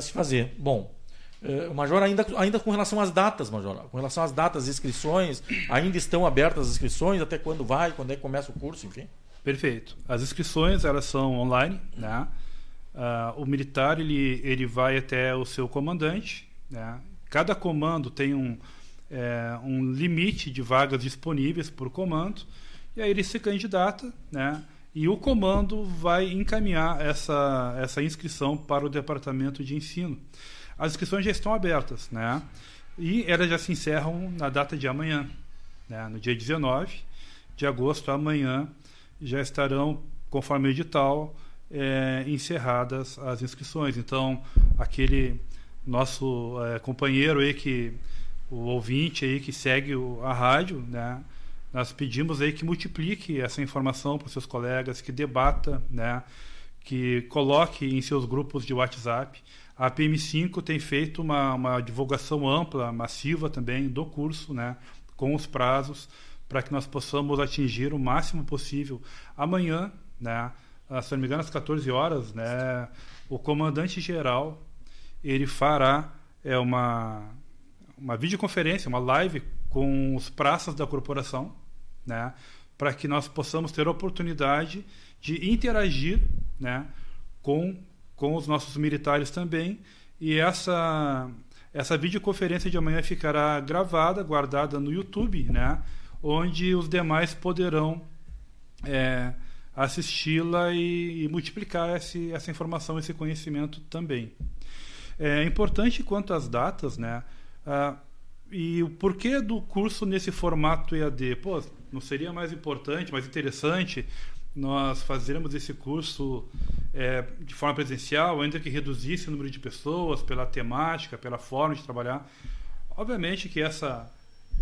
se fazer. Bom, é, Major, ainda, ainda com relação às datas, Major, com relação às datas, inscrições, ainda estão abertas as inscrições, até quando vai, quando é que começa o curso, enfim? Perfeito. As inscrições, elas são online, né? Uh, o militar, ele, ele vai até o seu comandante, né? Cada comando tem um, é, um limite de vagas disponíveis por comando, e aí ele se candidata, né? E o comando vai encaminhar essa, essa inscrição para o departamento de ensino. As inscrições já estão abertas, né? E elas já se encerram na data de amanhã, né? no dia 19 de agosto, amanhã, já estarão, conforme o edital, é, encerradas as inscrições. Então, aquele nosso é, companheiro aí que o ouvinte aí que segue o, a rádio, né? Nós pedimos aí que multiplique essa informação para seus colegas, que debata, né? Que coloque em seus grupos de WhatsApp. A PM5 tem feito uma, uma divulgação ampla, massiva também do curso, né? Com os prazos para que nós possamos atingir o máximo possível. Amanhã, né? Ah, se não me engano, às 14 horas, né? O comandante geral ele fará é uma uma videoconferência, uma live com os praças da corporação, né, para que nós possamos ter a oportunidade de interagir, né, com com os nossos militares também. E essa essa videoconferência de amanhã ficará gravada, guardada no YouTube, né, onde os demais poderão é, assisti-la e, e, multiplicar esse, essa informação, esse conhecimento também. É importante quanto às datas, né? Ah, e o porquê do curso nesse formato EAD? Pô, não seria mais importante, mais interessante nós fazermos esse curso é, de forma presencial, ainda que reduzisse o número de pessoas, pela temática, pela forma de trabalhar? Obviamente que essa,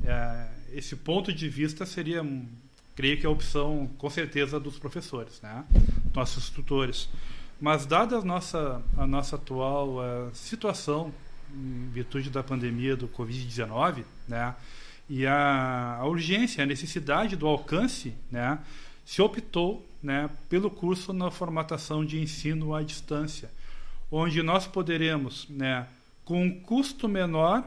é, esse ponto de vista seria, creio que a opção, com certeza, dos professores, né? nossos tutores. Mas, dada a nossa, a nossa atual uh, situação em virtude da pandemia do Covid-19, né? E a, a, urgência, a necessidade do alcance, né? Se optou, né? Pelo curso na formatação de ensino à distância, onde nós poderemos, né? com um custo menor.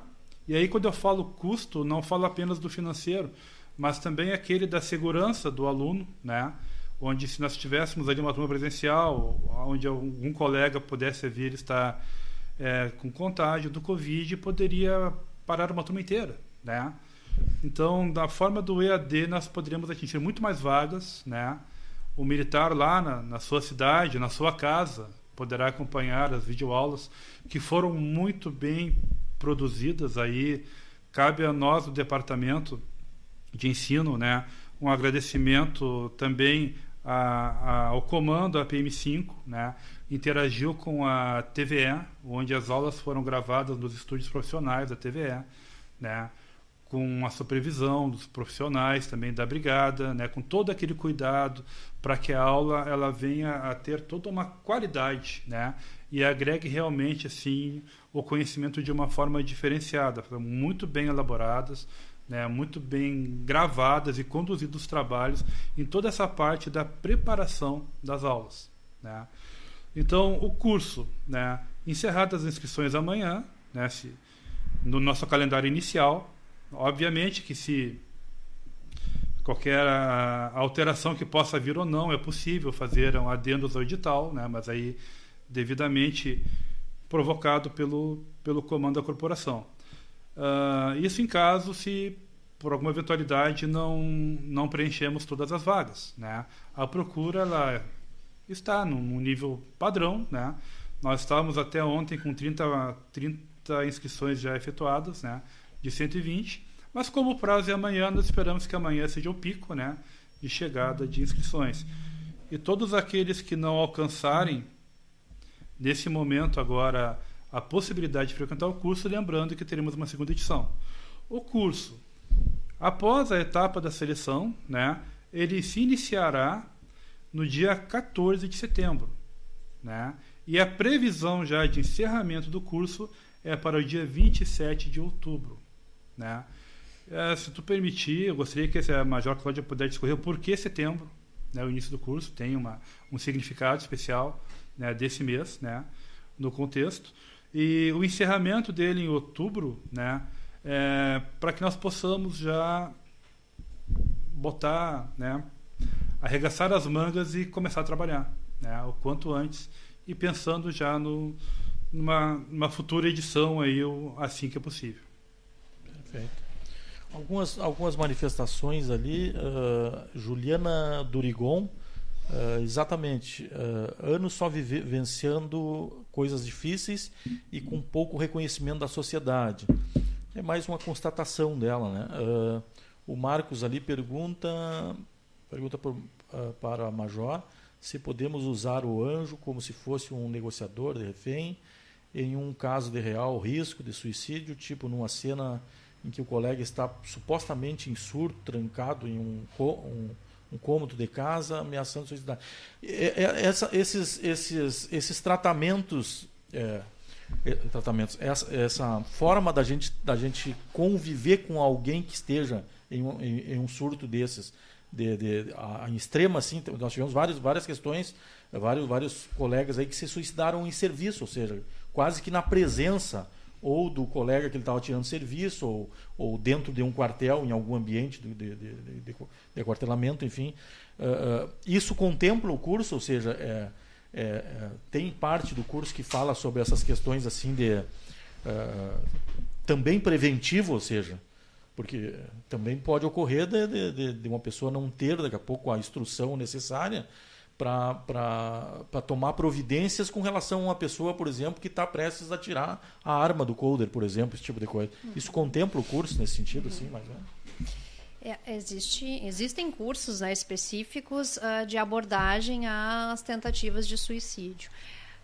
E aí, quando eu falo custo, não falo apenas do financeiro, mas também aquele da segurança do aluno, né? onde se nós tivéssemos ali uma turma presencial, onde algum colega pudesse vir estar é, com contágio do Covid, poderia parar uma turma inteira, né? Então, da forma do EAD, nós poderíamos atingir muito mais vagas, né? O militar lá na, na sua cidade, na sua casa, poderá acompanhar as videoaulas que foram muito bem produzidas aí. Cabe a nós, do departamento de ensino, né? Um agradecimento também a, a, ao comando, a PM5, né, interagiu com a TVE, onde as aulas foram gravadas nos estúdios profissionais da TVE, né, com a supervisão dos profissionais também da brigada, né, com todo aquele cuidado para que a aula ela venha a ter toda uma qualidade, né, e agregue realmente assim o conhecimento de uma forma diferenciada, muito bem elaboradas, né, muito bem gravadas e conduzidos os trabalhos em toda essa parte da preparação das aulas. Né. Então, o curso, né, encerradas as inscrições amanhã, né, se, no nosso calendário inicial, obviamente que se qualquer alteração que possa vir ou não, é possível fazer um adendos ao edital, né, mas aí devidamente provocado pelo, pelo comando da corporação. Uh, isso em caso se por alguma eventualidade não não preenchemos todas as vagas, né? A procura ela está num nível padrão, né? Nós estávamos até ontem com 30 30 inscrições já efetuadas, né? De 120, mas como o prazo é amanhã, nós esperamos que amanhã seja o pico, né? De chegada de inscrições. E todos aqueles que não alcançarem nesse momento agora a possibilidade de frequentar o curso, lembrando que teremos uma segunda edição. O curso, após a etapa da seleção, né, ele se iniciará no dia 14 de setembro. Né? E a previsão já de encerramento do curso é para o dia 27 de outubro. Né? É, se tu permitir, eu gostaria que a Major Cláudia pudesse discorrer o porquê setembro, né, o início do curso, tem uma, um significado especial né, desse mês, né, no contexto. E o encerramento dele em outubro, né, é, para que nós possamos já botar, né, arregaçar as mangas e começar a trabalhar, né, o quanto antes e pensando já no, numa, numa futura edição aí, assim que é possível. Perfeito. Algumas, algumas manifestações ali, uh, Juliana Durigon, Uh, exatamente. Uh, anos só vivenciando coisas difíceis e com pouco reconhecimento da sociedade. É mais uma constatação dela. Né? O Marcos ali pergunta, pergunta por, para a Major se podemos usar o anjo como se fosse um negociador de refém em um caso de real risco de suicídio, tipo numa cena em que o colega está supostamente em surto, trancado em um, um um cômodo de casa ameaçando suicidar. Essa, esses, esses, esses tratamentos, é, é, tratamentos essa, essa forma da gente, da gente conviver com alguém que esteja em um, em, em um surto desses, de, de, a, em extrema, assim, nós tivemos várias, várias questões, vários, vários colegas aí que se suicidaram em serviço, ou seja, quase que na presença ou do colega que ele estava tirando serviço, ou, ou dentro de um quartel, em algum ambiente de, de, de, de, de aquartelamento, enfim. Uh, uh, isso contempla o curso, ou seja, é, é, é, tem parte do curso que fala sobre essas questões assim de uh, também preventivo, ou seja, porque também pode ocorrer de, de, de, uma pessoa não ter daqui a pouco a instrução necessária para tomar providências com relação a uma pessoa, por exemplo, que está prestes a tirar a arma do coder, por exemplo, esse tipo de coisa. Isso contempla o curso nesse sentido, assim, mas é. É, existe, existem cursos né, específicos uh, de abordagem às tentativas de suicídio.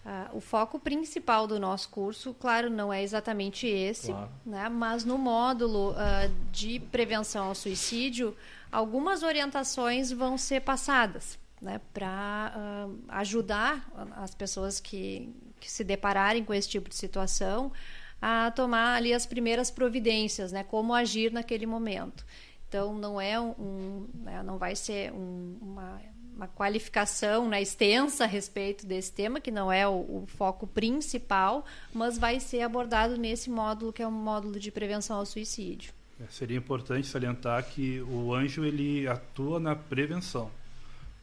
Uh, o foco principal do nosso curso, claro, não é exatamente esse, claro. né, mas no módulo uh, de prevenção ao suicídio, algumas orientações vão ser passadas né, para uh, ajudar as pessoas que, que se depararem com esse tipo de situação a tomar ali as primeiras providências, né, como agir naquele momento. Então não é um, né, não vai ser um, uma uma qualificação né, extensa a respeito desse tema, que não é o, o, foco principal, mas vai ser abordado nesse módulo, que é o módulo de prevenção ao suicídio. É, seria importante salientar que o anjo ele atua na prevenção.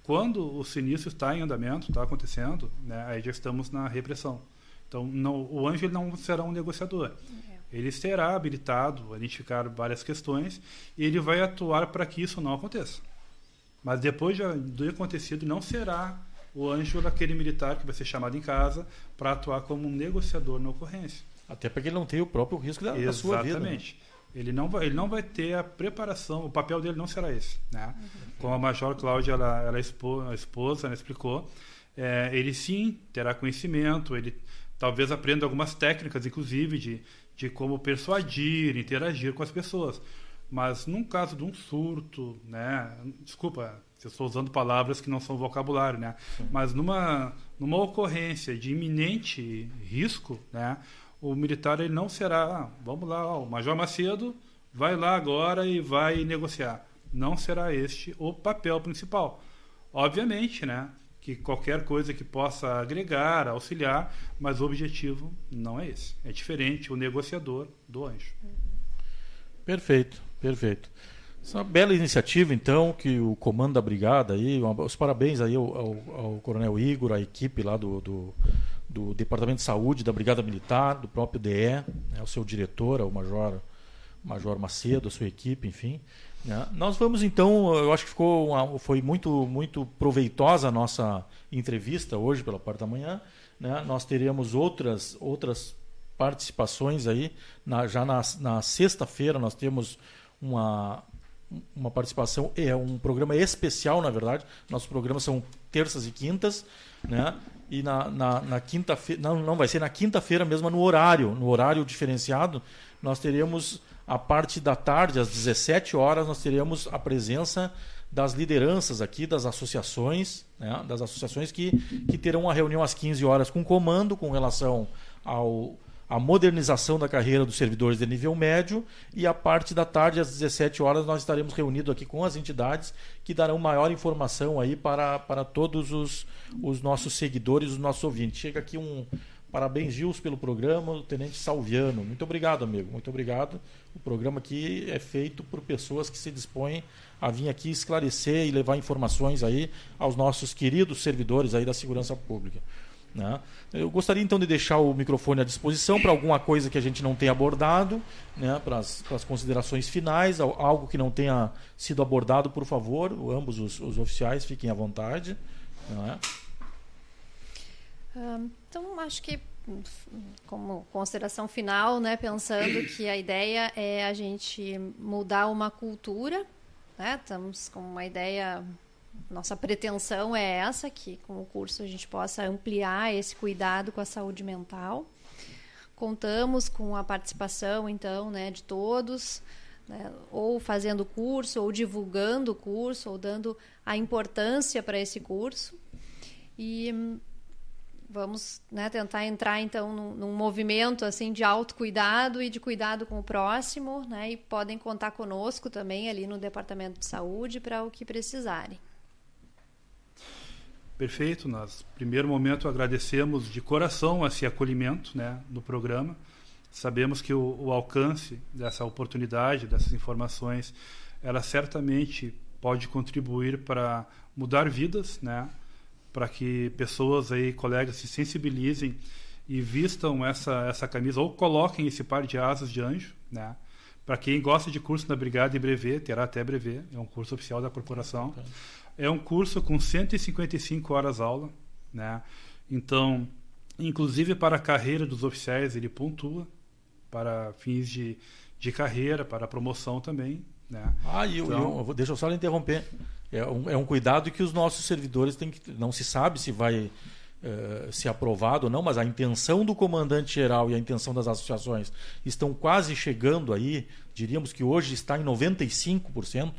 Quando o sinistro está em andamento, está acontecendo, né, aí já estamos na repressão. Então, não, o anjo ele não será um negociador. É. Ele será habilitado a identificar várias questões e ele vai atuar para que isso não aconteça. Mas depois de, do acontecido, não será o anjo daquele militar que vai ser chamado em casa para atuar como um negociador na ocorrência. Até porque ele não tem o próprio risco da, da sua vida. Né? Exatamente. Ele não, vai, ele não vai ter a preparação, o papel dele não será esse. Né? Uhum. Como a Major Cláudia, ela, ela expô, a esposa, ela explicou, é, ele sim terá conhecimento, ele talvez aprenda algumas técnicas, inclusive, de, de como persuadir, interagir com as pessoas. Mas num caso de um surto, né? Desculpa, eu estou usando palavras que não são vocabulário, né? Sim. Mas numa, numa ocorrência de iminente risco, né? O militar ele não será, vamos lá, o Major Macedo vai lá agora e vai negociar. Não será este o papel principal. Obviamente, né? Que qualquer coisa que possa agregar, auxiliar, mas o objetivo não é esse. É diferente o negociador do anjo. Perfeito. Perfeito. Essa é uma bela iniciativa, então, que o comando da brigada aí, os parabéns aí ao, ao, ao coronel Igor, à equipe lá do, do, do, Departamento de Saúde da Brigada Militar, do próprio DE, né, ao seu diretor, ao Major, Major Macedo, a sua equipe, enfim. Né. Nós vamos então, eu acho que ficou uma, foi muito, muito proveitosa a nossa entrevista hoje pela parte da manhã. Né. Nós teremos outras, outras participações aí. Na, já na, na sexta-feira nós temos uma, uma participação, é um programa especial, na verdade. Nossos programas são terças e quintas, né? E na, na, na quinta-feira, não, não vai ser na quinta-feira mesmo, no horário, no horário diferenciado, nós teremos a parte da tarde, às 17 horas, nós teremos a presença das lideranças aqui, das associações, né? das associações que, que terão uma reunião às 15 horas com comando com relação ao a modernização da carreira dos servidores de nível médio e a parte da tarde às 17 horas nós estaremos reunidos aqui com as entidades que darão maior informação aí para, para todos os, os nossos seguidores, os nossos ouvintes. Chega aqui um parabéns Gils pelo programa, o Tenente Salviano. Muito obrigado, amigo. Muito obrigado. O programa aqui é feito por pessoas que se dispõem a vir aqui esclarecer e levar informações aí aos nossos queridos servidores aí da segurança pública. Né? Eu gostaria então de deixar o microfone à disposição para alguma coisa que a gente não tenha abordado, né? para, as, considerações finais, algo que não tenha sido abordado, por favor, ambos os, os oficiais fiquem à vontade. Né? Então, acho que como consideração final, né, pensando que a ideia é a gente mudar uma cultura, né? Estamos com uma ideia nossa pretensão é essa, que com o curso a gente possa ampliar esse cuidado com a saúde mental. Contamos com a participação, então, né, de todos, né, ou fazendo o curso, ou divulgando o curso, ou dando a importância para esse curso. E vamos né, tentar entrar então num, num, movimento assim de autocuidado e de cuidado com o próximo, né? E podem contar conosco também ali no departamento de saúde para o que precisarem. Perfeito. Nós, primeiro momento, agradecemos de coração esse acolhimento né, no programa. Sabemos que o, o alcance dessa oportunidade, dessas informações, ela certamente pode contribuir para mudar vidas, né? Para que pessoas aí, colegas, se sensibilizem e vistam essa essa camisa ou coloquem esse par de asas de anjo, né? Para quem gosta de curso na Brigada e Brevet, terá até Brevet, é um curso oficial da corporação. Um curso com 155 horas aula, né? Então, inclusive para a carreira dos oficiais, ele pontua para fins de, de carreira, para promoção também, né? Ah, e então, eu, eu, deixa eu só interromper. É um, é um cuidado que os nossos servidores têm que. Não se sabe se vai uh, ser aprovado ou não, mas a intenção do comandante geral e a intenção das associações estão quase chegando aí. Diríamos que hoje está em 95%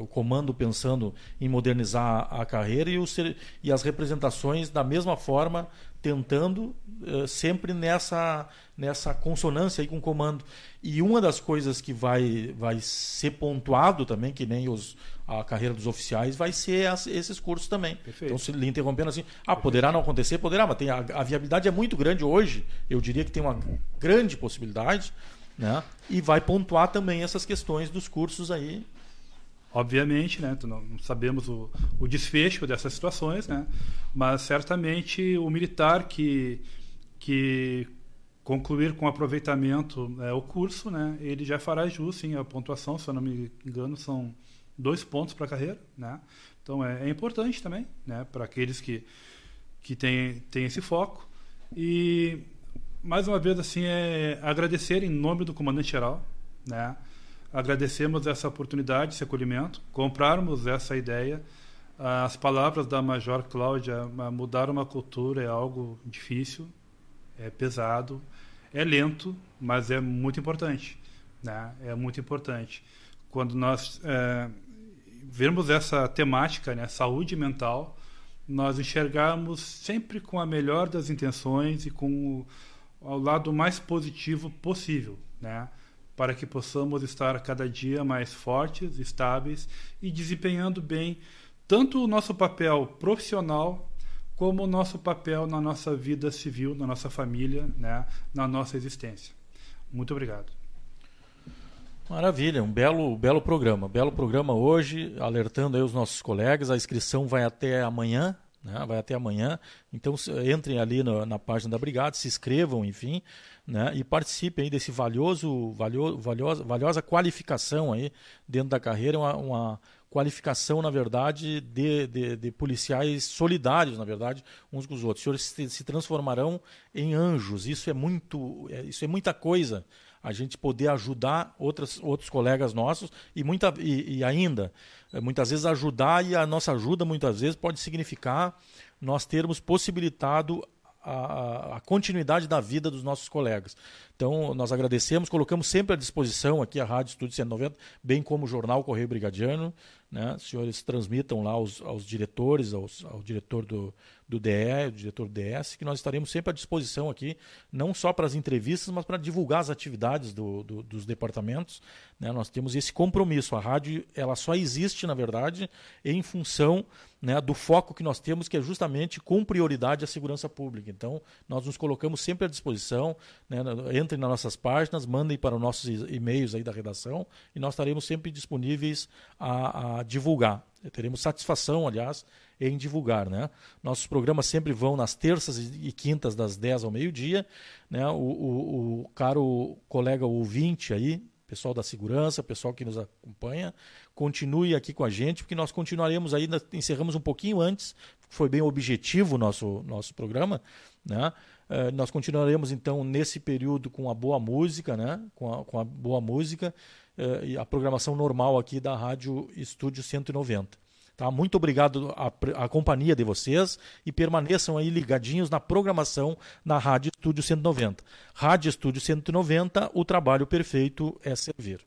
o comando pensando em modernizar a carreira e, o, e as representações da mesma forma tentando uh, sempre nessa nessa consonância aí com o comando. E uma das coisas que vai vai ser pontuado também que nem os a carreira dos oficiais vai ser as, esses cursos também. Perfeito. então se lhe interrompendo assim ah poderá não acontecer? Poderá mas tem a, a viabilidade é muito grande hoje. Eu diria que tem uma grande possibilidade né? E vai pontuar também essas questões dos cursos aí Obviamente, né, não sabemos o, o desfecho dessas situações, né, mas certamente o militar que, que concluir com aproveitamento é, o curso, né, ele já fará jus, sim, a pontuação, se eu não me engano, são dois pontos para a carreira, né, então é, é importante também, né, para aqueles que, que têm, têm esse foco. E mais uma vez assim é agradecer em nome do comandante geral, né, agradecemos essa oportunidade, esse acolhimento, comprarmos essa ideia. As palavras da Major Cláudia, mudar uma cultura é algo difícil, é pesado, é lento, mas é muito importante. Né? É muito importante. Quando nós é, essa temática, né, saúde mental, nós enxergamos sempre com a melhor das intenções e com o, o lado mais positivo possível. Né? Para que possamos estar cada dia mais fortes, estáveis e desempenhando bem tanto o nosso papel profissional como o nosso papel na nossa vida civil, na nossa família, né, na nossa existência. Muito obrigado. Maravilha, um belo, belo programa. Belo programa hoje, alertando aí os nossos colegas. A inscrição vai até amanhã, né? vai até amanhã. Então entrem ali na, na página da Brigada, se inscrevam, enfim né, e participem aí desse valioso, valioso, valiosa, valiosa qualificação aí dentro da carreira, uma, uma qualificação, na verdade, de, de, de, policiais solidários, na verdade, uns com os outros. Os senhores se, se transformarão em anjos. Isso é muito, é, isso é muita coisa. A gente poder ajudar outras, outros colegas nossos e, muita, e, e ainda, é, muitas vezes ajudar e a nossa ajuda, muitas vezes, pode significar nós termos possibilitado a, a, continuidade da vida dos nossos colegas. Então, nós agradecemos, colocamos sempre à disposição aqui a Rádio Estúdio 190, bem como o Jornal Correio Brigadiano. Né? Os senhores transmitam lá aos, aos diretores, aos, ao diretor do, do DE, o diretor do DS, que nós estaremos sempre à disposição aqui, não só para as entrevistas, mas para divulgar as atividades do, do, dos departamentos. Né? Nós temos esse compromisso. A rádio ela só existe, na verdade, em função né, do foco que nós temos, que é justamente com prioridade a segurança pública. Então, nós nos colocamos sempre à disposição. Né, entrem nas nossas páginas, mandem para os nossos e-mails aí da redação e nós estaremos sempre disponíveis a, a divulgar. Teremos satisfação, aliás, em divulgar. Né? Nossos programas sempre vão nas terças e quintas, das 10 ao meio-dia. Né? O, o, o caro colega ouvinte aí, pessoal da segurança, pessoal que nos acompanha, continue aqui com a gente, porque nós continuaremos aí, encerramos um pouquinho antes, foi bem objetivo o nosso, nosso programa, né? Uh, nós continuaremos então nesse período com a boa música, né? com, a, com a boa música a programação normal aqui da Rádio Estúdio 190. Tá? Muito obrigado à companhia de vocês e permaneçam aí ligadinhos na programação na Rádio Estúdio 190. Rádio Estúdio 190, o trabalho perfeito é servir.